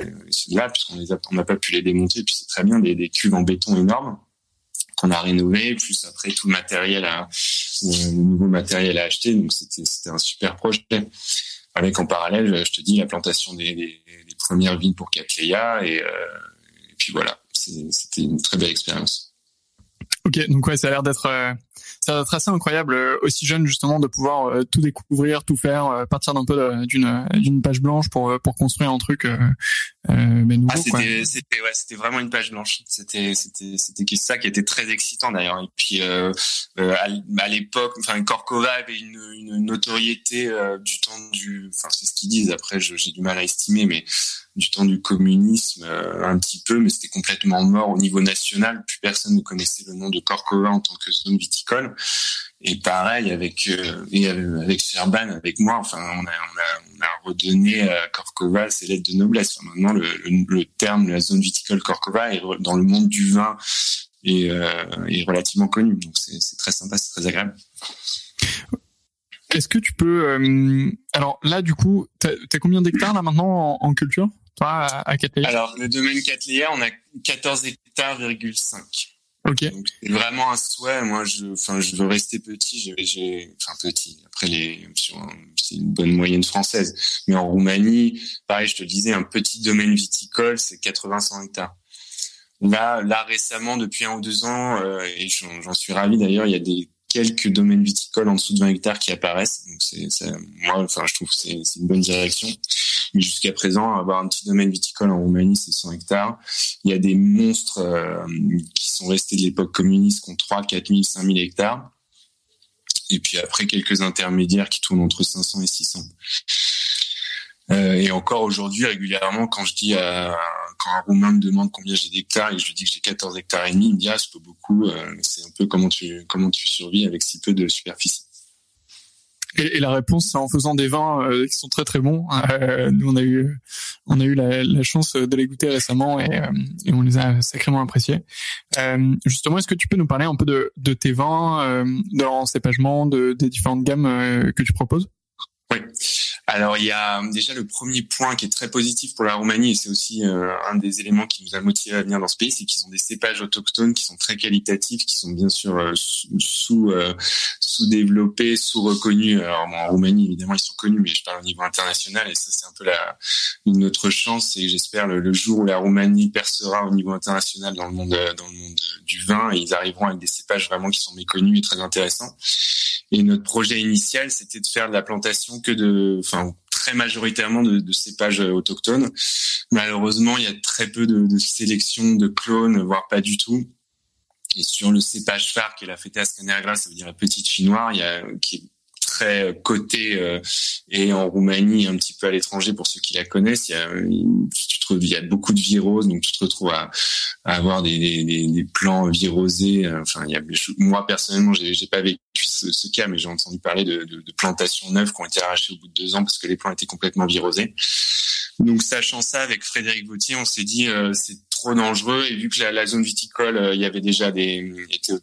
là puisqu'on les a on n'a pas pu les démonter puis c'est très bien des, des cuves en béton énormes qu'on a rénové, plus après tout le matériel, à, le nouveau matériel à acheter. Donc c'était un super projet. Avec en parallèle, je te dis, la plantation des, des, des premières vignes pour Cattleya et, euh, et puis voilà, c'était une très belle expérience. Ok, donc ouais, ça a l'air d'être euh, ça assez incroyable euh, aussi jeune justement de pouvoir euh, tout découvrir, tout faire, partir d'un peu d'une d'une page blanche pour pour construire un truc mais nouveau. Ah, c'était c'était ouais, c'était vraiment une page blanche. C'était c'était c'était ça qui était très excitant d'ailleurs. Et puis euh, à, l'époque, enfin Corcova avait une, une notoriété du temps du, enfin c'est ce qu'ils disent. Après, j'ai du mal à estimer, mais du temps du communisme euh, un petit peu, mais c'était complètement mort au niveau national. Plus personne ne connaissait le nom de Corcova en tant que zone viticole. Et pareil avec euh, et avec Serban, avec moi, enfin on a, on a, on a redonné à Corcova ses lettres de noblesse. Maintenant le, terme de la zone viticole Corcova est dans le monde du vin est, euh, est relativement connu. Donc c'est très sympa, c'est très agréable. Est-ce que tu peux euh, alors là du coup t'as as combien d'hectares là maintenant en, en culture toi à, à Alors le domaine Cattleya on a 14 hectares,5. Ok. C'est vraiment un souhait. Moi, je, enfin, je veux rester petit. J'ai, j'ai, enfin petit. Après les, c'est une bonne moyenne française. Mais en Roumanie, pareil, je te disais, un petit domaine viticole, c'est 80-100 hectares. Là, là récemment, depuis un ou deux ans, euh, et j'en suis ravi d'ailleurs, il y a des quelques domaines viticoles en dessous de 20 hectares qui apparaissent. Donc c'est, moi, enfin, je trouve que c'est, une bonne direction. Mais jusqu'à présent, avoir un petit domaine viticole en Roumanie, c'est 100 hectares. Il y a des monstres euh, qui sont restés de l'époque communiste, qui ont 3, 4 000, 5 000 hectares. Et puis après, quelques intermédiaires qui tournent entre 500 et 600. Euh, et encore aujourd'hui, régulièrement, quand je dis à, quand un Roumain me demande combien j'ai d'hectares et je lui dis que j'ai 14 hectares et demi, il me dit ah c'est pas beaucoup. Euh, c'est un peu comment tu comment tu survis avec si peu de superficie. Et, la réponse, c'est en faisant des vins euh, qui sont très très bons. Euh, nous, on a eu on a eu la, chance de les goûter récemment et, euh, et on les a sacrément appréciés. justement, est-ce que tu peux nous parler un peu de, de tes vins, de leur encépagement, de, des différentes gammes que tu proposes? Alors il y a déjà le premier point qui est très positif pour la Roumanie et c'est aussi euh, un des éléments qui nous a motivé à venir dans ce pays, c'est qu'ils ont des cépages autochtones qui sont très qualitatifs, qui sont bien sûr euh, sous euh, sous développés, sous reconnus. Alors en Roumanie évidemment ils sont connus, mais je parle au niveau international et ça c'est un peu la une autre chance et j'espère le, jour où la Roumanie percera au niveau international dans le monde dans le monde du vin et ils arriveront avec des cépages vraiment qui sont méconnus et très intéressants. Et notre projet initial c'était de faire de la plantation que de enfin très majoritairement de, de, cépages autochtones. Malheureusement, il y a très peu de, de sélection de clones, voire pas du tout. Et sur le cépage phare qui est la Fetas Canegra, ça veut dire la petite fille noire, il y a, qui est très côté euh, et en Roumanie un petit peu à l'étranger pour ceux qui la connaissent il y a tu trouves il y a beaucoup de viroses donc tu te retrouves à, à avoir des, des, des, plants virosés enfin il y a moi personnellement j'ai j'ai pas vécu ce, ce cas mais j'ai entendu parler de, de, de, plantations neuves qui ont été arrachées au bout de deux ans parce que les plants étaient complètement virosés. Donc sachant ça avec Frédéric Vautier on s'est dit euh, c'est trop dangereux. Et vu que la, la zone viticole euh, il y avait déjà des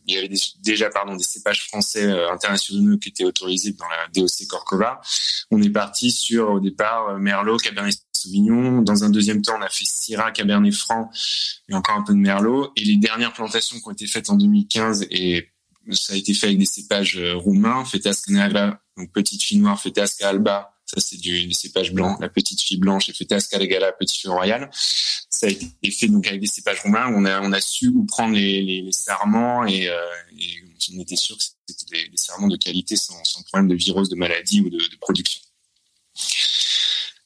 il y avait déjà pardon des cépages français euh, internationaux qui étaient autorisés dans la DOC Corcova on est parti sur au départ euh, Merlot Cabernet Sauvignon. Dans un deuxième temps on a fait Syrah Cabernet Franc et encore un peu de Merlot. Et les dernières plantations qui ont été faites en 2015 et ça a été fait avec des cépages roumains Fetas Canagla donc petite fille noire Fetas Alba ça, c'est du, cépage blanc. La petite fille blanche est faite à Scalegala, petite fille royale. Ça a été fait donc avec des cépages roumains. On a, on a su où prendre les, serments et, euh, et, on était sûr que c'était des, serments de qualité sans, problème de virus, de maladie ou de production.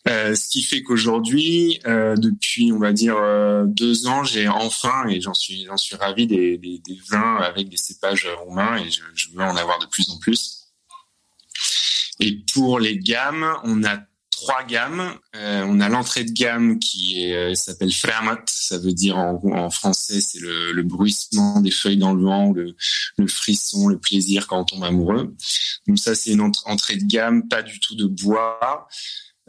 Euh, ce qui fait qu'aujourd'hui, euh, depuis on va dire euh, deux ans, j'ai enfin et j'en suis j'en suis ravi des, des, des, vins avec des cépages roumains et je, je veux en avoir de plus en plus. Et pour les gammes, on a trois gammes. Euh, on a l'entrée de gamme qui euh, s'appelle Framat, ça veut dire en, en français c'est le, le, bruissement des feuilles dans le vent, le, le, frisson, le plaisir quand on tombe amoureux. Donc ça c'est une entrée de gamme, pas du tout de bois.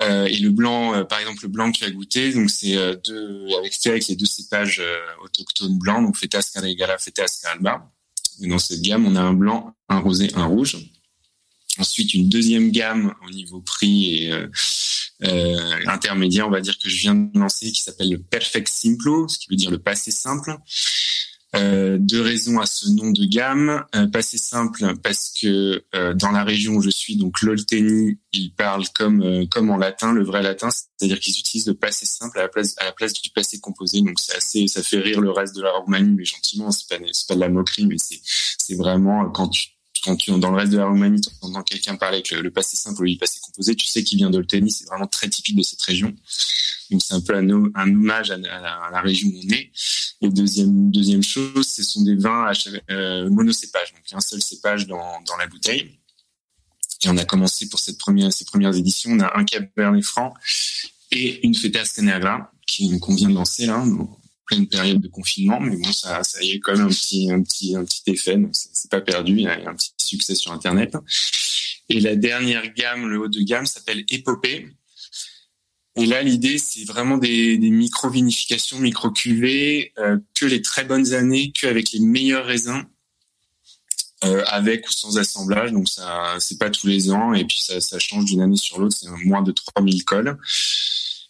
Euh, et le blanc, euh, par exemple le blanc que tu as goûté, donc c'est euh, deux avec avec les deux cépages autochtones blancs, donc Fetas Carregala, Fetas Caralba. Dans cette gamme, on a un blanc, un rosé, un rouge. Ensuite, une deuxième gamme au niveau prix et intermédiaire, on va dire que je viens de lancer, qui s'appelle le Perfect Simplo, ce qui veut dire le passé simple. Euh, deux raisons à ce nom de gamme. Euh, passé simple parce que euh, dans la région où je suis, donc l'Olteni, ils parlent comme euh, comme en latin, le vrai latin, c'est-à-dire qu'ils utilisent le passé simple à la place à la place du passé composé. Donc c'est assez, ça fait rire le reste de la Roumanie, mais gentiment, c'est pas c'est pas de la moquerie, mais c'est c'est vraiment quand tu quand tu dans le reste de la Roumanie, tu entends quelqu'un parler avec le, passé simple ou le passé composé, tu sais qu'il vient d'Olteni, c'est vraiment très typique de cette région. Donc c'est un peu un, hommage à, la, région où on est. Et deuxième deuxième chose, ce sont des vins à euh, donc un seul cépage dans, dans la bouteille. Et on a commencé pour cette première ces premières éditions, on a un Cabernet Franc et une Fetas Canegra qui qu'on vient de lancer là pleine période de confinement, mais bon, ça, y est quand même un petit, un petit, un petit effet. Donc c'est pas perdu. Il y a un petit succès sur Internet. Et la dernière gamme, le haut de gamme, s'appelle Épopée. Et là, l'idée, c'est vraiment des, micro-vinifications, micro-cuvées, euh, que les très bonnes années, qu'avec les meilleurs raisins, euh, avec ou sans assemblage. Donc ça, c'est pas tous les ans, et puis ça, ça change d'une année sur l'autre. C'est moins de 3000 cols.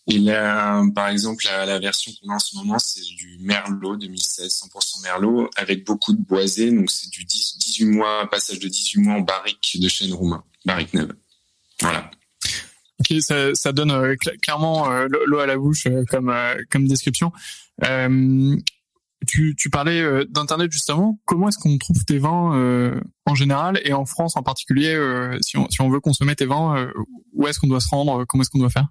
Et là, par exemple, la, version qu'on a en ce moment, c'est du Merlot 2016, 100% Merlot, avec beaucoup de boisés. Donc, c'est du 10, 18 mois, passage de 18 mois en barrique de chêne roumain, barrique neuve. Voilà. Ok, ça, ça donne euh, clairement euh, l'eau à la bouche euh, comme, comme description. tu, tu parlais euh, d'internet justement. Comment est-ce qu'on trouve tes vins euh, en général et en France en particulier euh, si on veut consommer tes vins, où est-ce qu'on doit se rendre Comment est-ce qu'on doit faire?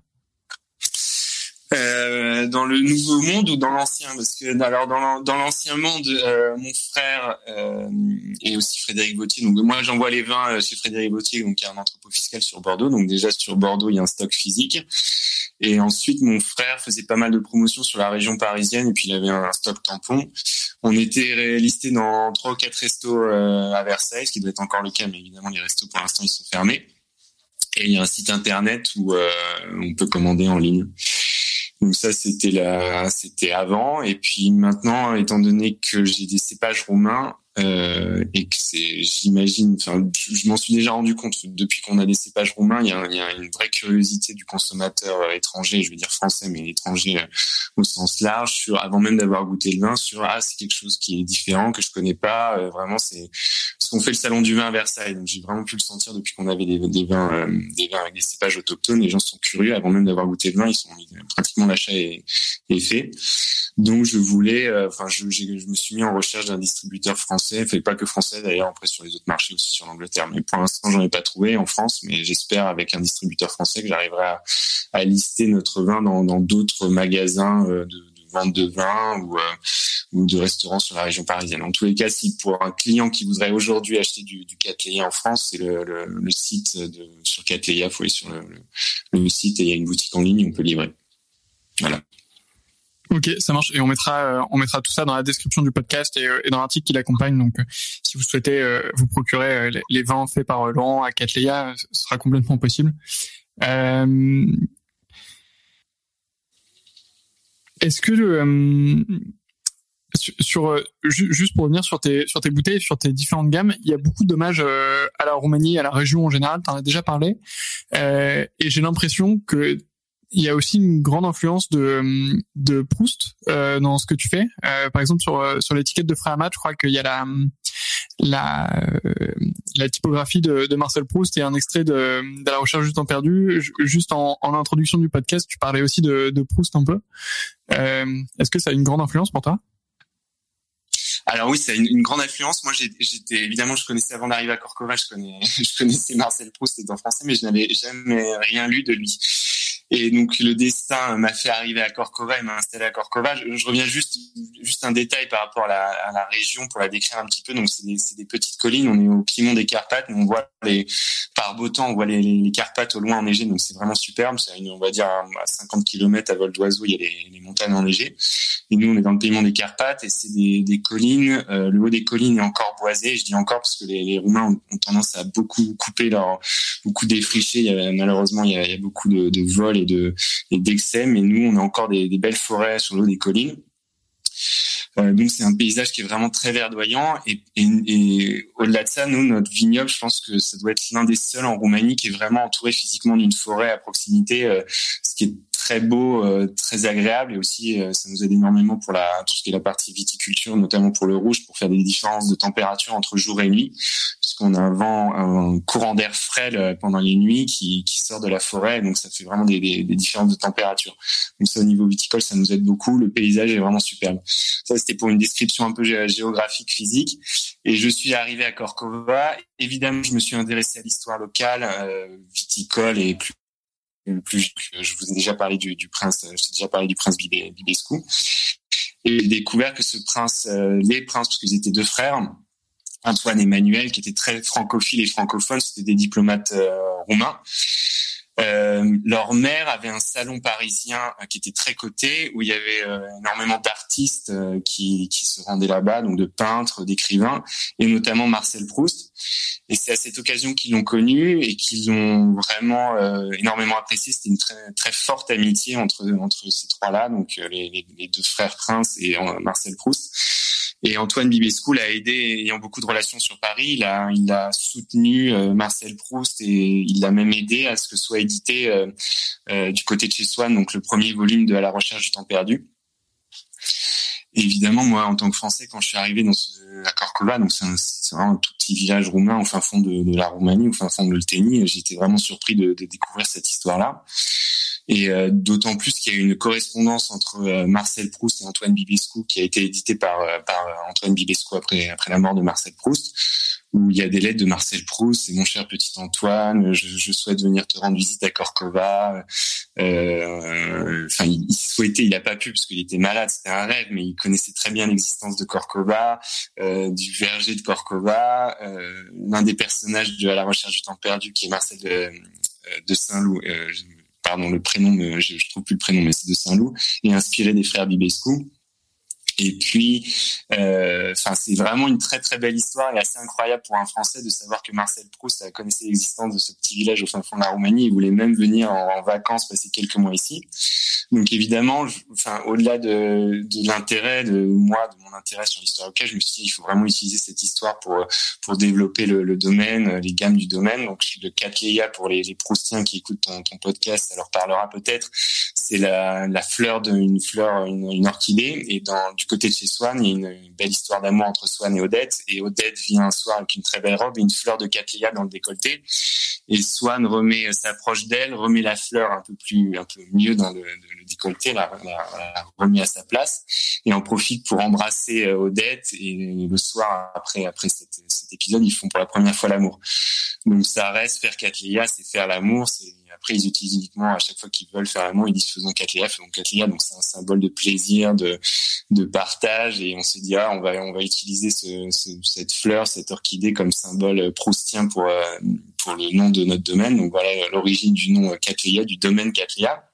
Euh, dans le nouveau monde ou dans l'ancien? Parce que alors dans l'ancien monde, euh, mon frère euh, et aussi Frédéric Bautier. Donc moi j'envoie les vins euh, chez Frédéric Bautier, donc y a un entrepôt fiscal sur Bordeaux. Donc déjà sur Bordeaux il y a un stock physique. Et ensuite mon frère faisait pas mal de promotions sur la région parisienne et puis il avait un stock tampon. On était listé dans trois ou quatre restos à Versailles, ce qui doit être encore le cas, mais évidemment les restos pour l'instant ils sont fermés. Et il y a un site internet où on peut commander en ligne. Donc ça, c'était la, c'était avant. Et puis maintenant, étant donné que j'ai des cépages roumains, euh, et que c'est, j'imagine, enfin, je m'en suis déjà rendu compte depuis qu'on a des cépages roumains, il y a, une vraie curiosité du consommateur euh, étranger, je veux dire français, mais étranger euh, au sens large, sur avant même d'avoir goûté le vin, sur ah c'est quelque chose qui est différent que je connais pas. Euh, vraiment, c'est ce qu'on fait le salon du vin à Versailles, donc j'ai vraiment pu le sentir depuis qu'on avait des, des vins, des vins avec des cépages autochtones. Les gens sont curieux avant même d'avoir goûté le vin, ils sont pratiquement l'achat est, est fait. Donc je voulais, enfin je, je me suis mis en recherche d'un distributeur français français, pas que français d'ailleurs, après sur les autres marchés aussi sur l'Angleterre. Mais pour l'instant, j'en ai pas trouvé en France, mais j'espère avec un distributeur français que j'arriverai à, à, lister notre vin dans d'autres magasins euh, de, de, vente de vin ou, euh, ou de restaurants sur la région parisienne. En tous les cas, si pour un client qui voudrait aujourd'hui acheter du, du en France, c'est le, le, le, site de, sur Cattleya, faut aller sur le, le, site et il y a une boutique en ligne, on peut livrer. Voilà. Ok, ça marche. Et on mettra, euh, on mettra tout ça dans la description du podcast et, euh, et dans l'article qui l'accompagne. Donc, euh, si vous souhaitez vous procurer les, vins faits par Laurent à Cattleya, ce sera complètement possible. Est-ce que sur, juste pour revenir sur tes sur tes bouteilles, sur tes différentes gammes, il y a beaucoup d'hommages à la Roumanie, à la région en général. Tu en as déjà parlé, et j'ai l'impression que il y a aussi une grande influence de, de Proust euh, dans ce que tu fais. Euh, par exemple, sur, euh, sur l'étiquette de Frère je crois qu'il y a la, la, euh, la typographie de, de, Marcel Proust et un extrait de, de la recherche du temps perdu. Juste en, en introduction du podcast, tu parlais aussi de, de Proust un peu. Euh, Est-ce que ça a une grande influence pour toi? Alors oui, c'est une, une, grande influence. Moi, j'étais évidemment, je connaissais avant d'arriver à Corcova, je, connais, je connaissais Marcel Proust, en français, mais je n'avais jamais rien lu de lui. Et donc le destin m'a fait arriver à Corcova et m'a installé à Corcova. Je, reviens juste juste un détail par rapport à la, région pour la décrire un petit peu. Donc c'est des, petites collines. On est au piémont des Carpates. On voit les par beau temps, on voit les, les, Carpates au loin enneigées. Donc c'est vraiment superbe. C'est on va dire à 50 km à vol d'oiseau, il y a les, les, montagnes enneigées. Et nous on est dans le piémont des Carpates et c'est des, collines. Euh, le haut des collines est encore boisé. Je dis encore parce que les, Roumains ont, tendance à beaucoup couper leur beaucoup défricher. Malheureusement il y a, il y a beaucoup de, de vols et de d'excès, mais nous, on a encore des, belles forêts sur l'eau des collines. Euh, donc c'est un paysage qui est vraiment très verdoyant et, au-delà de ça, nous notre vignoble, je pense que ça doit être l'un des seuls en Roumanie qui est vraiment entouré physiquement d'une forêt à proximité, euh, ce qui est très beau, euh, très agréable et aussi euh, ça nous aide énormément pour la tout ce qui est la partie viticulture, notamment pour le rouge, pour faire des différences de température entre jour et nuit, puisqu'on a un vent, un courant d'air frais euh, pendant les nuits qui, qui sort de la forêt, donc ça fait vraiment des, des, des différences de température. Donc ça au niveau viticole, ça nous aide beaucoup. Le paysage est vraiment superbe. Ça c'était pour une description un peu géographique, physique. Et je suis arrivé à Corcova. Évidemment, je me suis intéressé à l'histoire locale, viticole et plus plus, je vous ai déjà parlé du, prince, je t'ai déjà parlé du prince Bibescu. Et j'ai découvert que ce prince, euh, les princes, parce qu'ils étaient deux frères, Antoine et Emmanuel, qui étaient très francophiles et francophones, c'était des diplomates euh, roumains. Euh, leur mère avait un salon parisien qui était très coté, où il y avait énormément d'artistes qui, qui se rendaient là-bas, donc de peintres, d'écrivains, et notamment Marcel Proust. Et c'est à cette occasion qu'ils l'ont connu et qu'ils l'ont vraiment euh, énormément apprécié. C'était une très, très forte amitié entre, entre ces trois-là, donc euh, les, les, deux frères Prince et euh, Marcel Proust. Et Antoine Bibescu l'a aidé, ayant beaucoup de relations sur Paris, il a, il a soutenu Marcel Proust et il l'a même aidé à ce que soit édité du côté de chez Swann, donc le premier volume de À la recherche du temps perdu évidemment, moi, en tant que Français, quand je suis arrivé dans ce, à Corcova, donc c'est vraiment un tout petit village roumain au fin fond de, de la Roumanie, au fin fond de l'Oltenie, j'étais vraiment surpris de, de, découvrir cette histoire-là. Et euh, d'autant plus qu'il y a une correspondance entre euh, Marcel Proust et Antoine Bibescu qui a été édité par, par Antoine Bibescu après, la mort de Marcel Proust, où il y a des lettres de Marcel Proust, c'est mon cher petit Antoine, je, souhaite venir te rendre visite à Corcova. Enfin, il, il, souhaitait, il n'a pas pu parce qu'il était malade, c'était un rêve, mais il connaissait très bien l'existence de Corcova, du verger de Corcova. L'un des personnages de À la recherche du temps perdu, qui est Marcel de, de Saint-Loup, pardon, le prénom, je, je trouve plus le prénom, mais c'est de Saint-Loup, et inspiré des frères Bibescu. Et puis, euh, enfin, c'est vraiment une très très belle histoire et assez incroyable pour un Français de savoir que Marcel Proust a connaissé l'existence de ce petit village au fin fond de la Roumanie. Il voulait même venir en, vacances, passer quelques mois ici. Donc évidemment, enfin, au-delà de, l'intérêt de moi, de mon intérêt sur l'histoire locale, je me suis dit il faut vraiment utiliser cette histoire pour pour développer le, domaine, les gammes du domaine. Donc le Cattleya pour les, les Proustiens qui écoutent ton, podcast, ça leur parlera peut-être. C'est la, fleur d'une fleur, une, orchidée et dans côté de chez Swan, il y a une, belle histoire d'amour entre Swan et Odette. Et Odette vient un soir avec une très belle robe et une fleur de Cattleya dans le décolleté. Et Swan remet, s'approche d'elle, remet la fleur un peu plus, un peu mieux dans le, décolleté, la, remet à sa place et en profite pour embrasser euh, Odette. Et le soir, après, après cet, épisode, ils font pour la première fois l'amour. Donc ça reste faire Cattleya, c'est faire l'amour, après, ils utilisent uniquement à chaque fois qu'ils veulent faire l'amour, ils disent faisons Cattleya, faisons Cattleya. Donc c'est un symbole de plaisir, de, de partage, et on se dit ah on va on va utiliser ce, ce, cette fleur, cette orchidée comme symbole proustien pour euh, pour le nom de notre domaine. Donc voilà l'origine du nom Cattleya, du domaine Cattleya.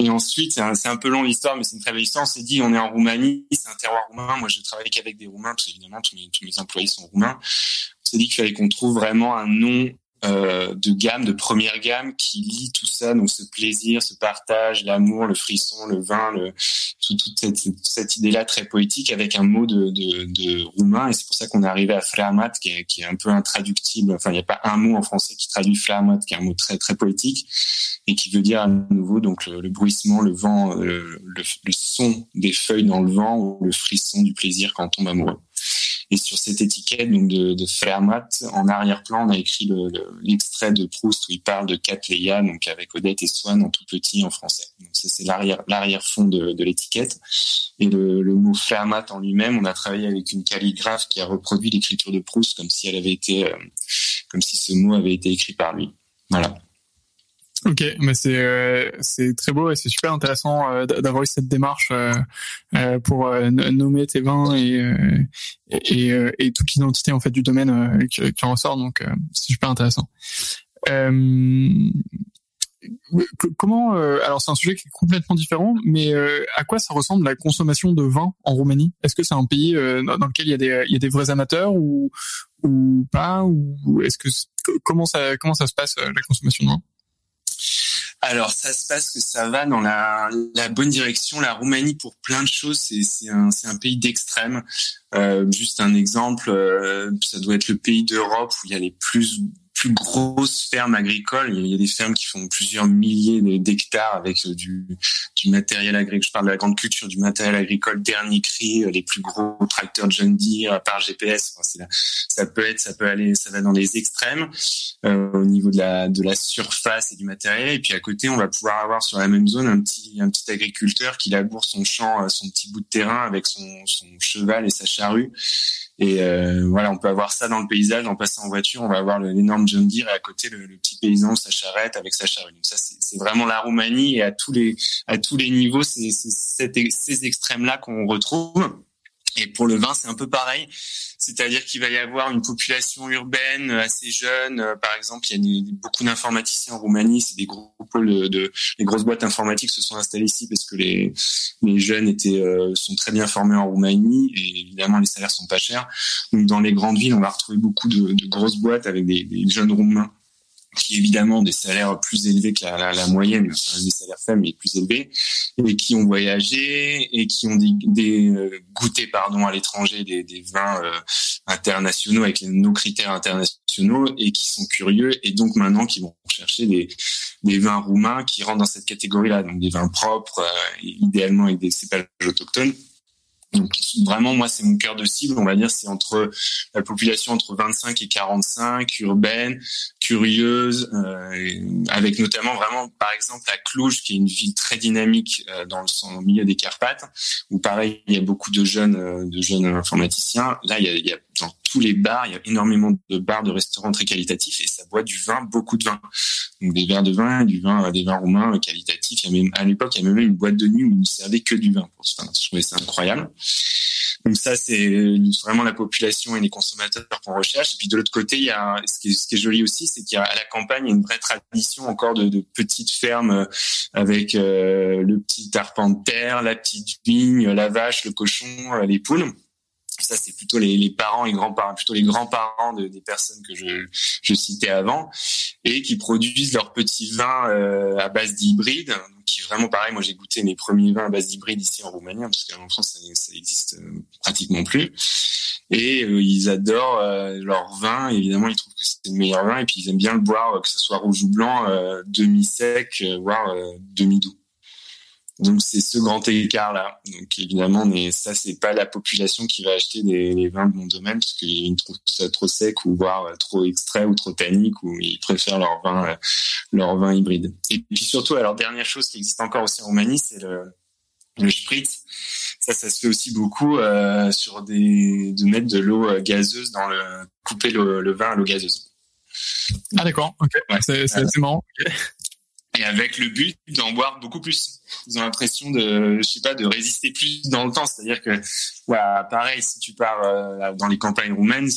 Et ensuite, c'est un, un, peu long l'histoire, mais c'est une très belle histoire. On s'est dit, on est en Roumanie, c'est un terroir roumain. Moi, je travaille qu'avec des Roumains, parce qu'évidemment, tous tous mes employés sont roumains. On s'est dit qu'il fallait qu'on trouve vraiment un nom euh, de gamme, de première gamme, qui lie tout ça, donc ce plaisir, ce partage, l'amour, le frisson, le vin, le, tout, toute cette, cette idée-là très poétique avec un mot de, de, de roumain. Et c'est pour ça qu'on est arrivé à Flamat, qui est, qui est un peu intraductible. Enfin, il n'y a pas un mot en français qui traduit Flamat, qui est un mot très très poétique et qui veut dire à nouveau donc le, le bruissement, le vent, le, le, le son des feuilles dans le vent ou le frisson du plaisir quand on tombe amoureux. Et sur cette étiquette donc de, de Fermat, en arrière-plan, on a écrit l'extrait de Proust où il parle de Cattleya, donc avec Odette et Swann en tout petit en français. Donc c'est l'arrière l'arrière-fond de, de l'étiquette. Et le, le, mot Fermat en lui-même, on a travaillé avec une calligraphe qui a reproduit l'écriture de Proust comme si elle avait été, euh, comme si ce mot avait été écrit par lui. Voilà. Ok, mais c'est euh, c'est très beau et c'est super intéressant euh, d'avoir eu cette démarche euh, euh pour euh, nommer tes vins et et, et, toute l'identité en fait du domaine qui, qui, en ressort. Donc c'est super intéressant. comment alors c'est un sujet qui est complètement différent, mais à quoi ça ressemble la consommation de vin en Roumanie? Est-ce que c'est un pays dans lequel il y a des il y a des vrais amateurs ou ou pas? Ou est-ce que comment ça comment ça se passe la consommation de vin? Alors, ça se passe que ça va dans la, bonne direction. La Roumanie, pour plein de choses, c'est un, un, pays d'extrême. Euh, juste un exemple, euh, ça doit être le pays d'Europe où il y a les plus plus grosses fermes agricoles. Il y a des fermes qui font plusieurs milliers d'hectares avec euh, du, du, matériel agricole. Je parle de la grande culture, du matériel agricole dernier cri, euh, les plus gros tracteurs John Deere par GPS. Enfin, ça peut être, ça peut aller, ça va dans les extrêmes euh, au niveau de la de la surface et du matériel. Et puis à côté, on va pouvoir avoir sur la même zone un petit un petit agriculteur qui laboure son champ, son petit bout de terrain avec son, son cheval et sa charrue et euh, voilà, on peut avoir ça dans le paysage en passant en voiture. On va avoir l'énorme John Deere et à côté le, petit paysan sa charrette avec sa charrue. Ça, c'est vraiment la Roumanie et à tous les à tous les niveaux, c'est ces extrêmes là qu'on retrouve. Et pour le vin, c'est un peu pareil. C'est-à-dire qu'il va y avoir une population urbaine assez jeune. Euh, par exemple, il y a beaucoup d'informaticiens en Roumanie. C'est des gros pôles de, les grosses boîtes informatiques se sont installées ici parce que les, les jeunes étaient, euh, sont très bien formés en Roumanie et évidemment les salaires sont pas chers. Donc dans les grandes villes, on va retrouver beaucoup de, de grosses boîtes avec des, des jeunes roumains qui évidemment des salaires plus élevés que la, moyenne, des salaires faibles mais plus élevés, et qui ont voyagé et qui ont des, des euh, goûté pardon à l'étranger des, des, vins euh, internationaux avec nos critères internationaux et qui sont curieux et donc maintenant qui vont chercher des, des vins roumains qui rentrent dans cette catégorie-là, donc des vins propres, euh, idéalement avec des cépages autochtones Donc vraiment, moi, c'est mon cœur de cible. On va dire, c'est entre la population entre 25 et 45, urbaine, curieuse, euh, avec notamment vraiment, par exemple, à Cluj, qui est une ville très dynamique euh, dans le milieu des Carpates, où pareil, il y a beaucoup de jeunes, euh, de jeunes informaticiens. Là, il y a, il y a dans tous les bars, il y a énormément de bars, de restaurants très qualitatifs, et ça boit du vin, beaucoup de vin. Donc des verres de vin, du vin, des vins roumains qualitatifs. Il y a même à l'époque, il y a même une boîte de nuit où ils ne servaient que du vin. Enfin, je trouvais ça incroyable. Donc ça, c'est vraiment la population et les consommateurs qu'on recherche. Et puis de l'autre côté, il y a ce qui est, joli aussi, c'est qu'il la campagne il y a une vraie tradition encore de, petites fermes euh, avec euh, le petit arpent de terre, la petite vigne, la vache, le cochon, euh, les poules ça c'est plutôt les, les, parents et grands-parents, plutôt les grands-parents de, des personnes que je, je, citais avant, et qui produisent leurs petits vins euh, à base d'hybride, qui vraiment pareil. Moi j'ai goûté mes premiers vins à base d'hybride ici en Roumanie, hein, parce qu'en France ça, ça existe euh, pratiquement plus. Et euh, ils adorent euh, leur vin, évidemment ils trouvent que c'est le meilleur vin, et puis ils aiment bien le boire, que ce soit rouge ou blanc, demi-sec, voire demi-doux. Donc c'est ce grand écart là. Donc évidemment, mais ça c'est pas la population qui va acheter des, les vins de mon domaine parce qu'ils trouvent ça trop sec ou voire euh, trop extrait ou trop tannique ou ils préfèrent leur vin euh, leur vin hybride. Et puis surtout, alors dernière chose qui existe encore aussi en Roumanie, c'est le le spritz. Ça, ça se fait aussi beaucoup euh, sur des de mettre de l'eau gazeuse dans le couper le, le vin à l'eau gazeuse. Ah d'accord, ok, ouais. c'est marrant. Et avec le but d'en boire beaucoup plus ils ont l'impression de, je sais pas, de résister plus dans le temps. C'est-à-dire que, ouais, pareil, si tu pars euh, dans les campagnes roumaines,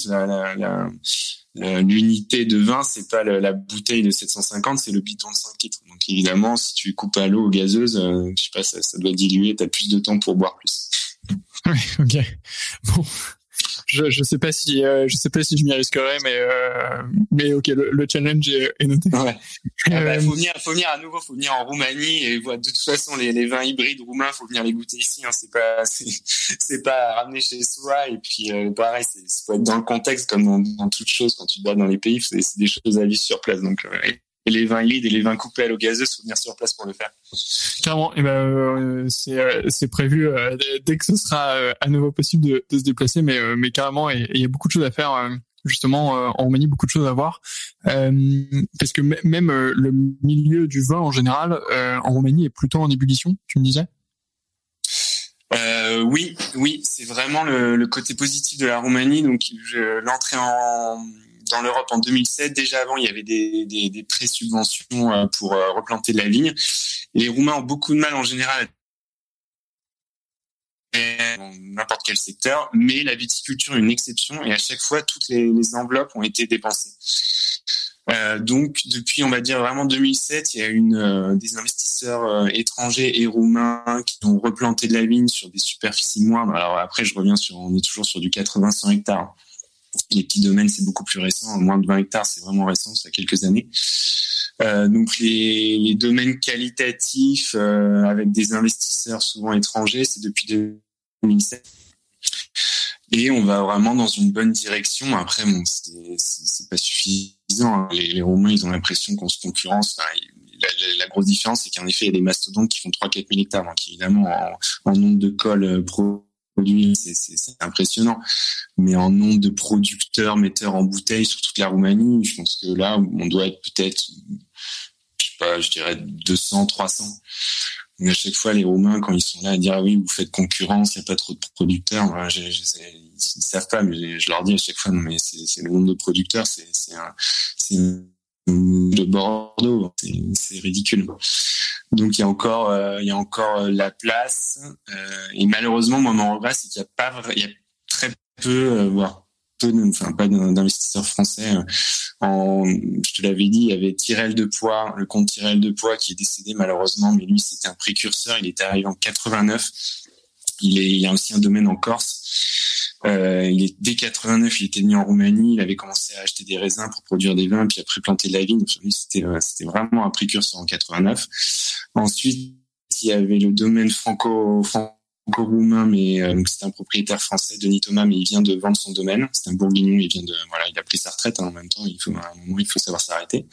l'unité de vin, c'est pas la, bouteille de 750, c'est le bidon de 5 litres. Donc évidemment, si tu coupes à l'eau gazeuse, euh, je sais pas, ça, ça doit diluer, t'as plus de temps pour boire plus. Oui, ok. Bon, je je sais pas si euh, je sais pas si je m'y risquerais mais euh, mais ok le, le, challenge est, est noté. Ouais. ah bah, faut venir faut venir à nouveau faut venir en Roumanie et voilà, de toute façon les, les vins hybrides roumains faut venir les goûter ici hein, c'est pas c'est pas ramener chez soi et puis euh, pareil c'est faut être dans le contexte comme dans, dans toute chose quand tu te bats dans les pays c'est des choses à vivre sur place. Donc et les vins lides et les vins coupés à l'eau gazeuse, faut venir sur place pour le faire. Clairement, et eh ben euh, c'est euh, c'est prévu euh, dès que ce sera à nouveau possible de, de se déplacer, mais mais carrément, il y a beaucoup de choses à faire. Justement, en Roumanie, beaucoup de choses à voir, parce que même le milieu du vin en général en Roumanie est plutôt en ébullition. Tu me disais? Euh, oui, oui, c'est vraiment le, le, côté positif de la Roumanie. Donc, l'entrée en dans l'Europe en 2007. Déjà avant, il y avait des, des, pré-subventions euh, pour euh, replanter de la vigne. Les Roumains ont beaucoup de mal en général n'importe quel secteur, mais la viticulture est une exception et à chaque fois toutes les, enveloppes ont été dépensées. Euh, donc depuis on va dire vraiment 2007, il y a une euh, des investisseurs étrangers et roumains qui ont replanté de la vigne sur des superficies moindres. Alors après je reviens sur on est toujours sur du 80-100 hectares. Les petits domaines, c'est beaucoup plus récent. Moins de 20 hectares, c'est vraiment récent, ça fait quelques années. Euh, donc les, domaines qualitatifs euh, avec des investisseurs souvent étrangers, c'est depuis 2007. Et on va vraiment dans une bonne direction. Après, bon, c'est pas suffisant. Hein. Les, les Romains, ils ont l'impression qu'on se concurrence. La, grosse différence, c'est qu'en effet, il y a des mastodontes qui font 3-4 000 hectares. Donc évidemment, en, en nombre de cols euh, pro c'est impressionnant. Mais en nombre de producteurs, metteurs en bouteille sur toute la Roumanie, je pense que là, on doit être peut-être, je sais pas, je dirais 200, 300. Mais à chaque fois, les Roumains, quand ils sont là à dire ah oui, vous faites concurrence, il n'y a pas trop de producteurs, je, je, ils ne savent pas, mais je leur dis à chaque fois, non, mais c'est le nombre de producteurs, c'est de Bordeaux, c'est ridicule. Donc il y a encore, euh, il y a encore euh, la place. Euh, et malheureusement, moi, mon regret, c'est qu'il y a pas, il y a très peu, voire peu, enfin pas d'investisseurs français. En, je te l'avais dit, il y avait Tyrell de Poix, le comte Tyrell de Poix, qui est décédé malheureusement, mais lui c'était un précurseur. Il était arrivé en 89. Il est, il a aussi un domaine en Corse. Euh, il est dès 89, il était venu en Roumanie, il avait commencé à acheter des raisins pour produire des vins, puis après planter de la vigne. C'était euh, c'était vraiment un précurseur en 89. Ensuite, il y avait le domaine franco franco-roumain, mais euh, c'est un propriétaire français, Denis Thomas, mais il vient de vendre son domaine. C'est un bourguignon, il vient de voilà, il a pris sa retraite hein, en même temps. Il faut à un moment, il faut savoir s'arrêter.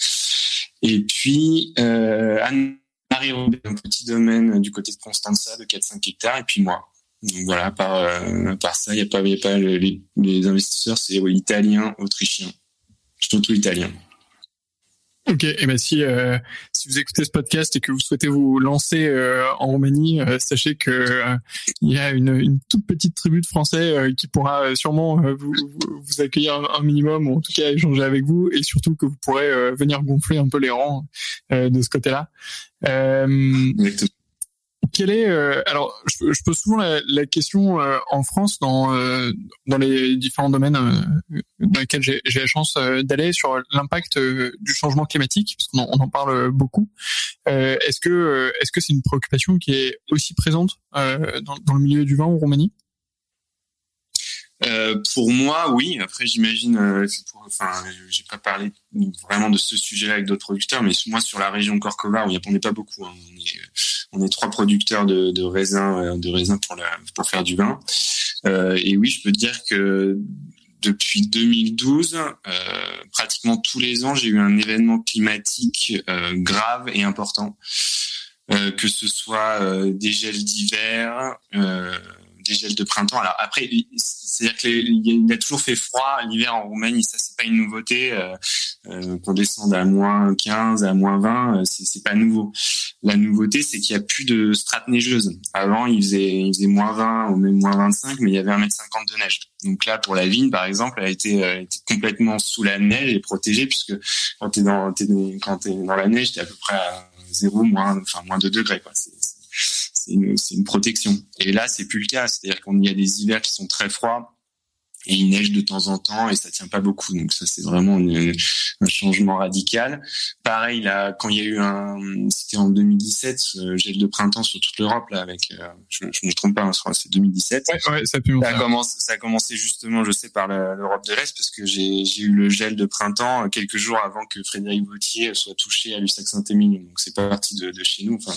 Et puis euh, Anne-Marie Robert, un petit domaine du côté de Constanza de 4-5 hectares, et puis moi Donc voilà, par, par ça, il n'y a pas, y a pas les, les investisseurs, c'est italiens, autrichiens, surtout italiens. Ok, et ben si euh, si vous écoutez ce podcast et que vous souhaitez vous lancer euh, en Roumanie, euh, sachez que il y a une, une, toute petite tribu de Français qui pourra sûrement vous, vous, accueillir un, minimum ou en tout cas échanger avec vous et surtout que vous pourrez venir gonfler un peu les rangs de ce côté-là. Quel est euh, alors je, je, pose souvent la, la question euh, en France dans euh, dans les différents domaines dans lesquels j'ai la chance d'aller sur l'impact du changement climatique parce qu'on en, en parle beaucoup. est-ce que est-ce que c'est une préoccupation qui est aussi présente dans, dans le milieu du vin en Roumanie? Euh, pour moi, oui. Après, j'imagine, euh, enfin, j'ai pas parlé vraiment de ce sujet-là avec d'autres producteurs, mais moi, sur la région Corcova, on n'est pas beaucoup. Hein. On, est, on, est, trois producteurs de, raisins, euh, de raisins pour, la, pour faire du vin. Euh, et oui, je peux dire que depuis 2012, euh, pratiquement tous les ans, j'ai eu un événement climatique grave et important, que ce soit des gels d'hiver des gels de printemps. Après, c'est-à-dire qu'il a toujours fait froid l'hiver en Roumanie, ça c'est pas une nouveauté. Euh, euh, qu'on descende à moins 15, à moins 20, euh, c'est pas nouveau. La nouveauté, c'est qu'il y a plus de strates neigeuses. Avant, il faisait, moins 20 ou même moins 25, mais il y avait 1m50 de neige. Donc là, pour la vigne, par exemple, elle a été, été complètement sous la neige et protégée, puisque quand dans, es, es dans la neige, t'es à peu près à 0, moins, enfin, moins 2 degrés, c'est une, une, protection. Et là, c'est plus le cas. C'est-à-dire qu'on y a des hivers qui sont très froids et il neige de temps en temps et ça tient pas beaucoup. Donc ça, c'est vraiment un changement radical. Pareil, là, quand il y a eu un, c'était en 2017, ce gel de printemps sur toute l'Europe, là, avec, euh, je, je me trompe pas, hein, c'est 2017. Ouais, ouais, ça, ça, a commencé, ça a commencé justement, je sais, par l'Europe de l'Est, parce que j'ai eu le gel de printemps quelques jours avant que Frédéric Vautier soit touché à Lussac-Saint-Émilion. Donc c'est parti de, de chez nous. Enfin,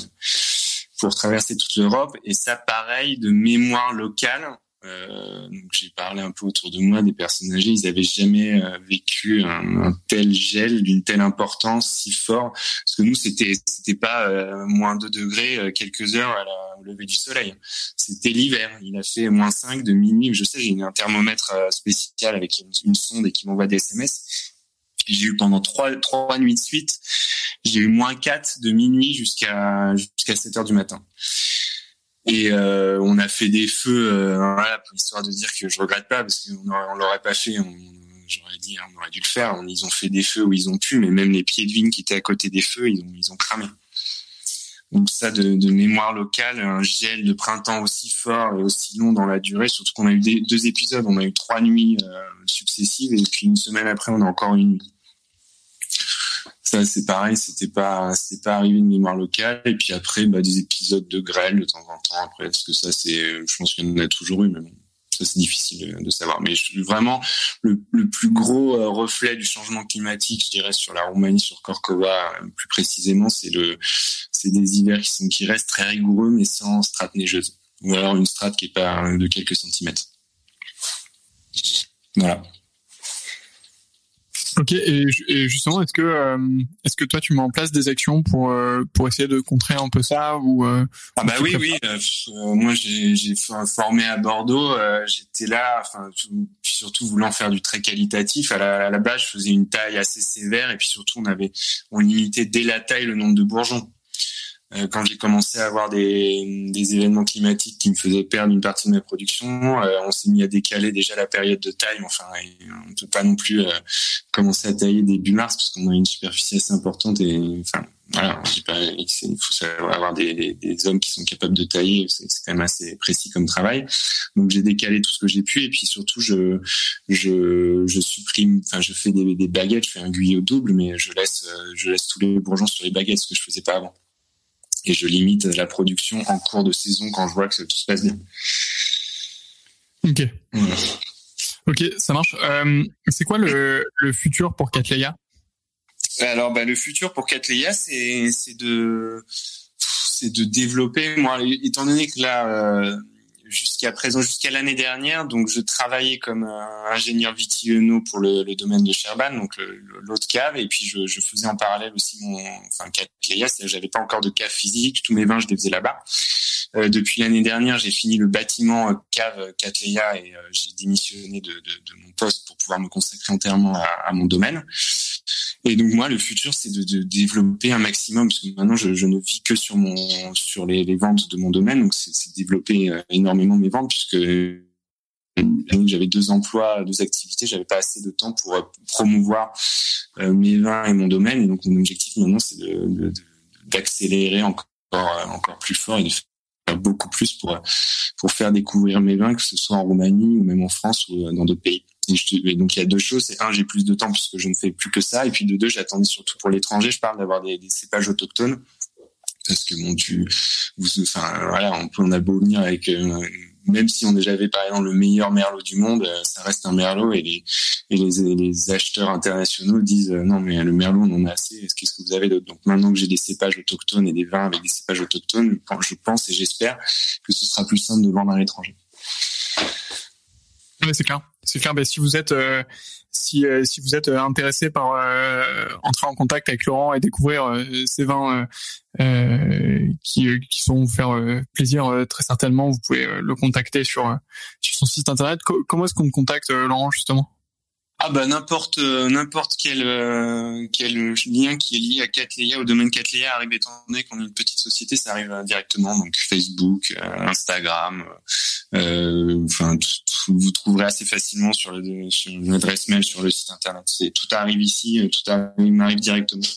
pour traverser toute l'Europe. Et ça, pareil, de mémoire locale. Euh, donc j'ai parlé un peu autour de moi des personnes âgées, ils avaient jamais euh, vécu un, tel gel d'une telle importance si fort. Parce que nous, c'était c'était pas euh, moins 2 degrés euh, quelques heures à la, au lever du soleil. C'était l'hiver. Il a fait moins 5 de minuit. Je sais, j'ai un thermomètre spécial avec une, une sonde et qui m'envoie des SMS. J'ai eu pendant trois, trois nuits de suite, j'ai eu moins 4 de minuit jusqu'à jusqu'à 7 heures du matin. Et euh, on a fait des feux, euh, voilà, histoire de dire que je regrette pas, parce qu'on on l'aurait pas fait, j'aurais dit, on aurait dû le faire. ils ont fait des feux où ils ont pu, mais même les pieds de vigne qui étaient à côté des feux, ils ont, cramé. Donc ça, de, de, mémoire locale, un gel de printemps aussi fort et aussi long dans la durée, surtout qu'on a eu deux épisodes, on a eu trois nuits euh, successives et puis une semaine après, on a encore une nuit. Ça, c'est pareil, c'était pas, c'était pas arrivé de mémoire locale. Et puis après, bah, des épisodes de grêle de temps en temps après, parce que ça, c'est, je pense qu'il y en a toujours eu, mais ça, c'est difficile de savoir. Mais vraiment, le, plus gros euh, reflet du changement climatique, je dirais, sur la Roumanie, sur Corcova, plus précisément, c'est le, c'est des hivers qui qui restent très rigoureux, mais sans strate neigeuse. Ou alors une strate qui est pas de quelques centimètres. Voilà. Ok, et, justement, est-ce que euh, est-ce que toi tu mets en place des actions pour euh, pour essayer de contrer un peu ça ou euh, Ah bah oui, oui. moi, j'ai formé à Bordeaux. J'étais là, enfin surtout voulant faire du très qualitatif. À la, à la base, je faisais une taille assez sévère et puis surtout on avait on limitait dès la taille le nombre de bourgeons. Euh, quand j'ai commencé à avoir des, des, événements climatiques qui me faisaient perdre une partie de ma production, euh, on s'est mis à décaler déjà la période de taille. Enfin, on ne peut pas non plus euh, commencer à tailler début mars parce qu'on a une superficie assez importante et enfin voilà, il faut avoir des, des, hommes qui sont capables de tailler, c'est quand même assez précis comme travail. Donc j'ai décalé tout ce que j'ai pu et puis surtout je je, je supprime, enfin je fais des, des baguettes, je fais un guyot double, mais je laisse je laisse tous les bourgeons sur les baguettes, ce que je faisais pas avant et je limite la production en cours de saison quand je vois que tout se passe bien. Ok. Ok, ça marche. Euh, c'est quoi le, le, futur pour Catleya Alors, bah, le futur pour Catleya, c'est de de développer. Moi, étant donné que là, euh, jusqu'à présent, jusqu'à l'année dernière. Donc, je travaillais comme euh, ingénieur vitigeno pour le, domaine de Sherban, donc l'autre cave, et puis je, faisais en parallèle aussi mon, enfin, cave j'avais pas encore de cave physique, tous mes vins je les faisais là-bas. depuis l'année dernière, j'ai fini le bâtiment cave Cattleya et j'ai démissionné de, mon poste pour pouvoir me consacrer entièrement à, mon domaine. Et donc moi, le futur, c'est de, de, développer un maximum parce que maintenant, je, je ne vis que sur mon sur les, les ventes de mon domaine, donc c'est développer énormément mes ventes puisque j'avais deux emplois, deux activités, j'avais pas assez de temps pour promouvoir mes vins et mon domaine. Et donc mon objectif maintenant, c'est de, d'accélérer encore encore plus fort et de faire beaucoup plus pour pour faire découvrir mes vins, que ce soit en Roumanie ou même en France ou dans d'autres pays. Donc il y a deux choses. C'est un, j'ai plus de temps puisque je ne fais plus que ça. Et puis de deux, j'attendais surtout pour l'étranger. Je parle d'avoir des, cépages autochtones parce que bon, tu, enfin voilà, on, a beau venir avec euh, même si on déjà avait par exemple le meilleur merlot du monde, euh, ça reste un merlot et les, et les, les acheteurs internationaux disent euh, non mais le merlot on en a assez, qu'est-ce que vous avez d'autre? Donc maintenant que j'ai des cépages autochtones et des vins avec des cépages autochtones, je pense et j'espère que ce sera plus simple de vendre à l'étranger. C'est clair. C'est clair. Ben, si vous êtes euh, si, euh, si vous êtes euh, intéressé par euh, entrer en contact avec Laurent et découvrir ces vins qui, qui sont vous faire plaisir très certainement, vous pouvez le contacter sur, sur son site internet. comment est-ce qu'on contacte Laurent justement? Ah bah n'importe n'importe quel quel lien qui est lié à Cattleya au domaine Cattleya arrive étant donné qu'on est une petite société ça arrive directement donc Facebook Instagram enfin vous trouverez assez facilement sur, le, sur une adresse mail sur le site internet tout arrive ici tout arrive, m'arrive directement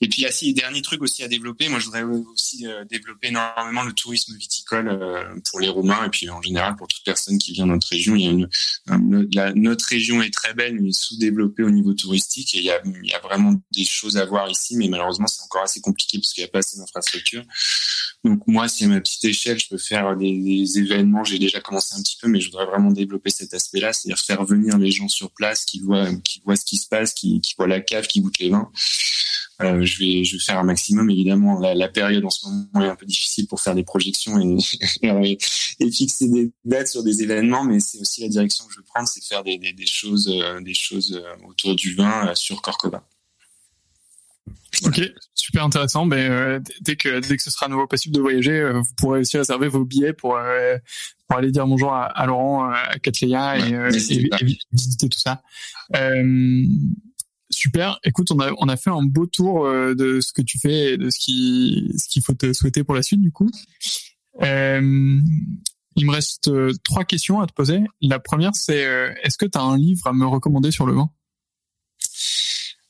et puis, il y a aussi dernier truc aussi à développer. Moi, je voudrais aussi euh, développer énormément le tourisme viticole euh, pour les Roumains et puis en général pour toute personne qui vient de notre région. Il y a une, notre région est très belle, mais sous-développée au niveau touristique et il y, a, vraiment des choses à voir ici, mais malheureusement, c'est encore assez compliqué parce qu'il n'y a pas assez d'infrastructures. Donc moi, à ma petite échelle, je peux faire des, événements, j'ai déjà commencé un petit peu, mais je voudrais vraiment développer cet aspect-là, c'est-à-dire faire venir les gens sur place, qui voient, qui voient ce qui se passe, qui, qui voient la cave, qui goûtent les vins. Euh, je vais je vais faire un maximum. Évidemment, la, la, période en ce moment est un peu difficile pour faire des projections et, et, fixer des dates sur des événements, mais c'est aussi la direction que je veux prendre, c'est faire des, des, des choses euh, des choses euh, autour du vin sur Corcova. Ok, super intéressant. Mais ben, dès que dès que ce sera à nouveau possible de voyager, vous pourrez aussi réserver vos billets pour pour aller dire bonjour à, à Laurent, à Catleya et, et, visiter tout ça. Euh, Super. Écoute, on a fait un beau tour euh, de ce que tu fais et de ce qu'il faut te souhaiter pour la suite du coup. Euh, il me reste euh, trois questions à te poser. La première, c'est est-ce que tu as un livre à me recommander sur le vin?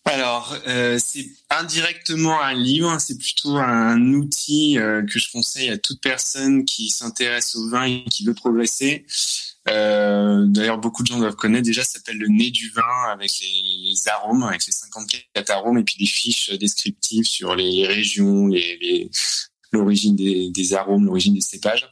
Alors, c'est indirectement un livre, c'est plutôt un outil que je conseille à toute personne qui s'intéresse au vin et qui veut progresser. Euh, D'ailleurs, beaucoup de gens doivent connaître. Déjà, ça s'appelle le nez du vin avec les, les, arômes, avec les 54 arômes et puis des fiches descriptives sur les régions, les l'origine des, arômes, l'origine des cépages.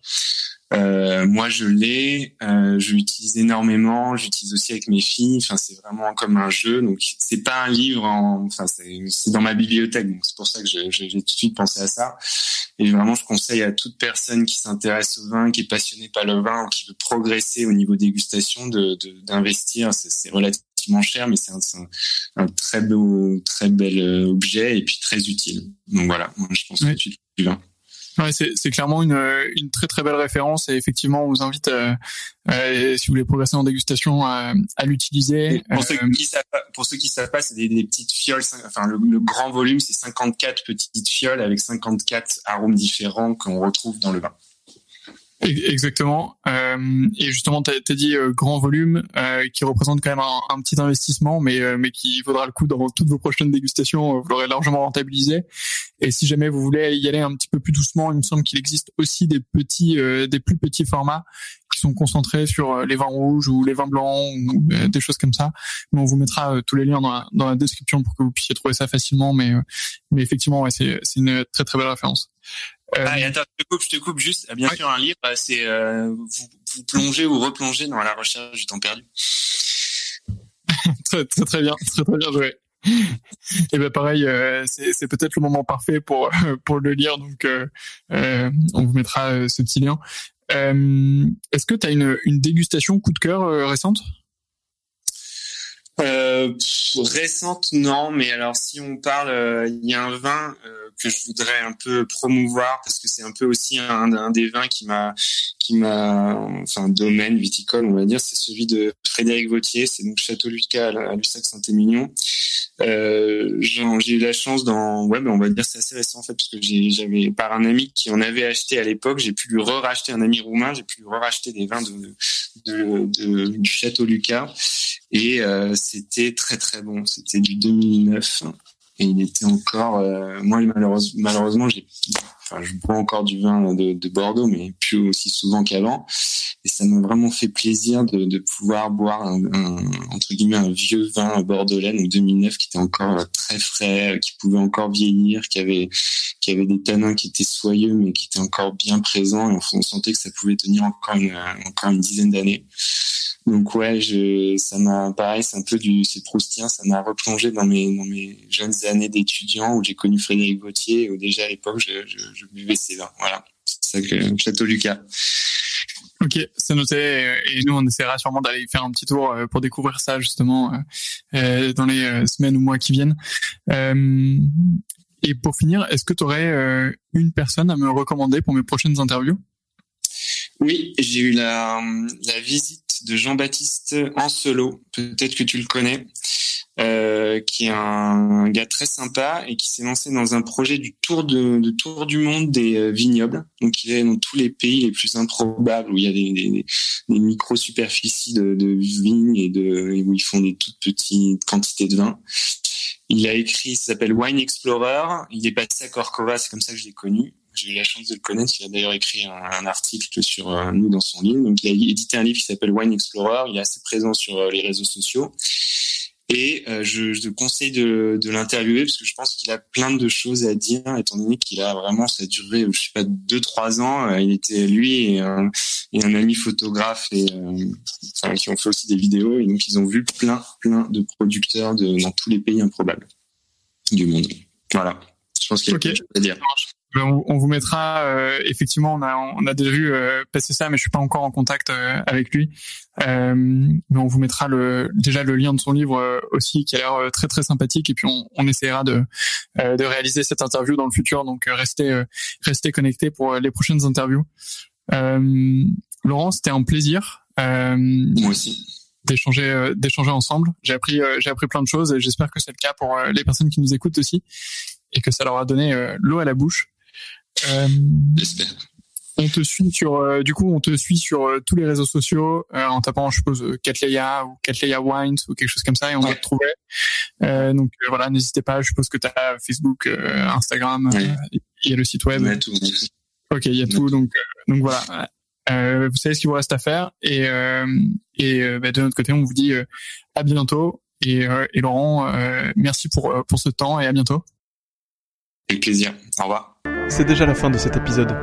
Euh, moi, je l'ai, euh, je l'utilise énormément. J'utilise aussi avec mes filles. Enfin, c'est vraiment comme un jeu. Donc, c'est pas un livre. En, enfin, c'est dans ma bibliothèque. Donc, c'est pour ça que j'ai tout de suite pensé à ça. Et vraiment, je conseille à toute personne qui s'intéresse au vin, qui est passionnée par le vin ou qui veut progresser au niveau dégustation, de d'investir. C'est relativement cher, mais c'est un, un, très beau, très bel euh, objet et puis très utile. Donc voilà, je pense que tu du vin. Ouais, c'est clairement une, une très très belle référence et effectivement on vous invite euh, euh, si vous voulez progresser en dégustation à, à l'utiliser. Pour, ceux qui savent pas, pour ceux qui savent pas, c'est des, des, petites fioles. Enfin le, le grand volume c'est 54 petites fioles avec 54 arômes différents qu'on retrouve dans le vin. Exactement. Euh, et justement, tu as, dit euh, grand volume, euh, qui représente quand même un, petit investissement, mais euh, mais qui vaudra le coup dans toutes vos prochaines dégustations. Vous l'aurez largement rentabilisé. Et si jamais vous voulez y aller un petit peu plus doucement, il me semble qu'il existe aussi des petits, des plus petits formats qui sont concentrés sur les vins rouges ou les vins blancs ou des choses comme ça. Mais on vous mettra tous les liens dans la, dans la description pour que vous puissiez trouver ça facilement. Mais mais effectivement, ouais, c'est une très très belle référence. Euh, ah, attends, je te coupe, je te coupe juste. Bien sûr, un livre, c'est euh, vous, vous plongez ou replongez dans la recherche du temps perdu. très, très très bien, très très bien joué. Et ben pareil, euh, c'est peut-être le moment parfait pour pour le lire, donc euh, euh on vous mettra ce petit lien. Est-ce que tu as une, une dégustation coup de cœur récente? Euh, récente, non, mais alors si on parle, euh, il y a un vin euh, que je voudrais un peu promouvoir parce que c'est un peu aussi un, un des vins qui m'a, m'a, enfin domaine viticole, on va dire, c'est celui de Frédéric Vautier, c'est donc Château Lucas à Lussac-Saint-Émilion. Euh, j'ai eu la chance dans, ouais, ben on va dire c'est assez récent en fait parce que j'avais par un ami qui en avait acheté à l'époque, j'ai pu lui re-racheter un ami roumain, j'ai pu lui re-racheter des vins du Château Lucas et euh, c'était très très bon. C'était du 2009 et il était encore. Euh, moi malheureusement, malheureusement j'ai, je bois encore du vin de, de Bordeaux, mais plus aussi souvent qu'avant. Et ça m'a vraiment fait plaisir de, pouvoir boire un, un, entre guillemets un vieux vin bordelais donc 2009 qui était encore très frais, qui pouvait encore vieillir, qui avait qui avait des tanins qui étaient soyeux mais qui étaient encore bien présents et on, sentait que ça pouvait tenir encore une, encore une dizaine d'années. Donc ouais, je, ça m'a, pareil, c'est un peu du, c'est proustien, ça m'a replongé dans mes, dans mes jeunes années d'étudiant où j'ai connu Frédéric Gauthier, où déjà à l'époque je, je, je buvais ces vins. Voilà, c'est ça que Château Lucas. Ok, c'est noté. Et nous, on essaiera sûrement d'aller faire un petit tour euh, pour découvrir ça justement euh, euh, dans les semaines ou mois qui viennent. Et pour finir, est-ce que tu aurais une personne à me recommander pour mes prochaines interviews? Oui, j'ai eu la, la visite de Jean-Baptiste Ancelot. Peut-être que tu le connais. Euh, qui est un, gars très sympa et qui s'est lancé dans un projet du tour de, de tour du monde des euh, vignobles. Donc il est dans tous les pays les plus improbables où il y a des, des, des micro superficies de, de vignes et de où ils font des toutes petites quantités de vin. Il a écrit, ça s'appelle Wine Explorer. Il est passé à Corcova, c'est comme ça que je l'ai connu. J'ai eu la chance de le connaître. Il a d'ailleurs écrit un, un, article sur euh, nous dans son livre. Donc, il a édité un livre qui s'appelle Wine Explorer. Il est assez présent sur euh, les réseaux sociaux. Et euh, je, je, te conseille de, de l'interviewer parce que je pense qu'il a plein de choses à dire, étant donné qu'il a vraiment, ça a duré, je sais pas, deux trois ans. il était lui et un, et un ami photographe et enfin, qui ont fait aussi des vidéos et donc ils ont vu plein plein de producteurs de, dans tous les pays improbables du monde. Voilà. Je pense qu'il y a okay. quelque chose à dire. On, on, vous mettra euh, effectivement on a on a déjà vu euh, passer ça mais je suis pas encore en contact euh, avec lui. Euh, mais on vous mettra le déjà le lien de son livre euh, aussi qui a l'air très très sympathique. Et puis on, on essaiera de de réaliser cette interview dans le futur. Donc restez restez connectés pour les prochaines interviews. Laurent c'était un plaisir moi aussi. d'échanger d'échanger ensemble. J'ai appris j'ai appris plein de choses et j'espère que c'est le cas pour les personnes qui nous écoutent aussi et que ça leur a donné l'eau à la bouche euh, on te suit sur, euh, du coup, on te suit sur euh, tous les réseaux sociaux euh, en tapant, je suppose, Catleya ou Catleya Wines ou quelque chose comme ça, et on ouais. va te trouver. donc voilà, n'hésitez pas. Je suppose que tu as Facebook, Instagram, il y a le site web. Il y a tout. Ok, il y a tout. Donc donc voilà. vous savez ce qu'il vous reste à faire, et et bah, de notre côté, on vous dit à bientôt. Et, et Laurent, merci pour pour ce temps et à bientôt. Avec plaisir. Au revoir. C'est déjà la fin de cet épisode.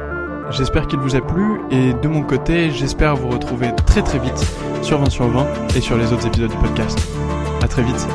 J'espère qu'il vous a plu et de mon côté, j'espère vous retrouver très très vite sur 20 sur 20 et sur les autres épisodes du podcast. À très vite.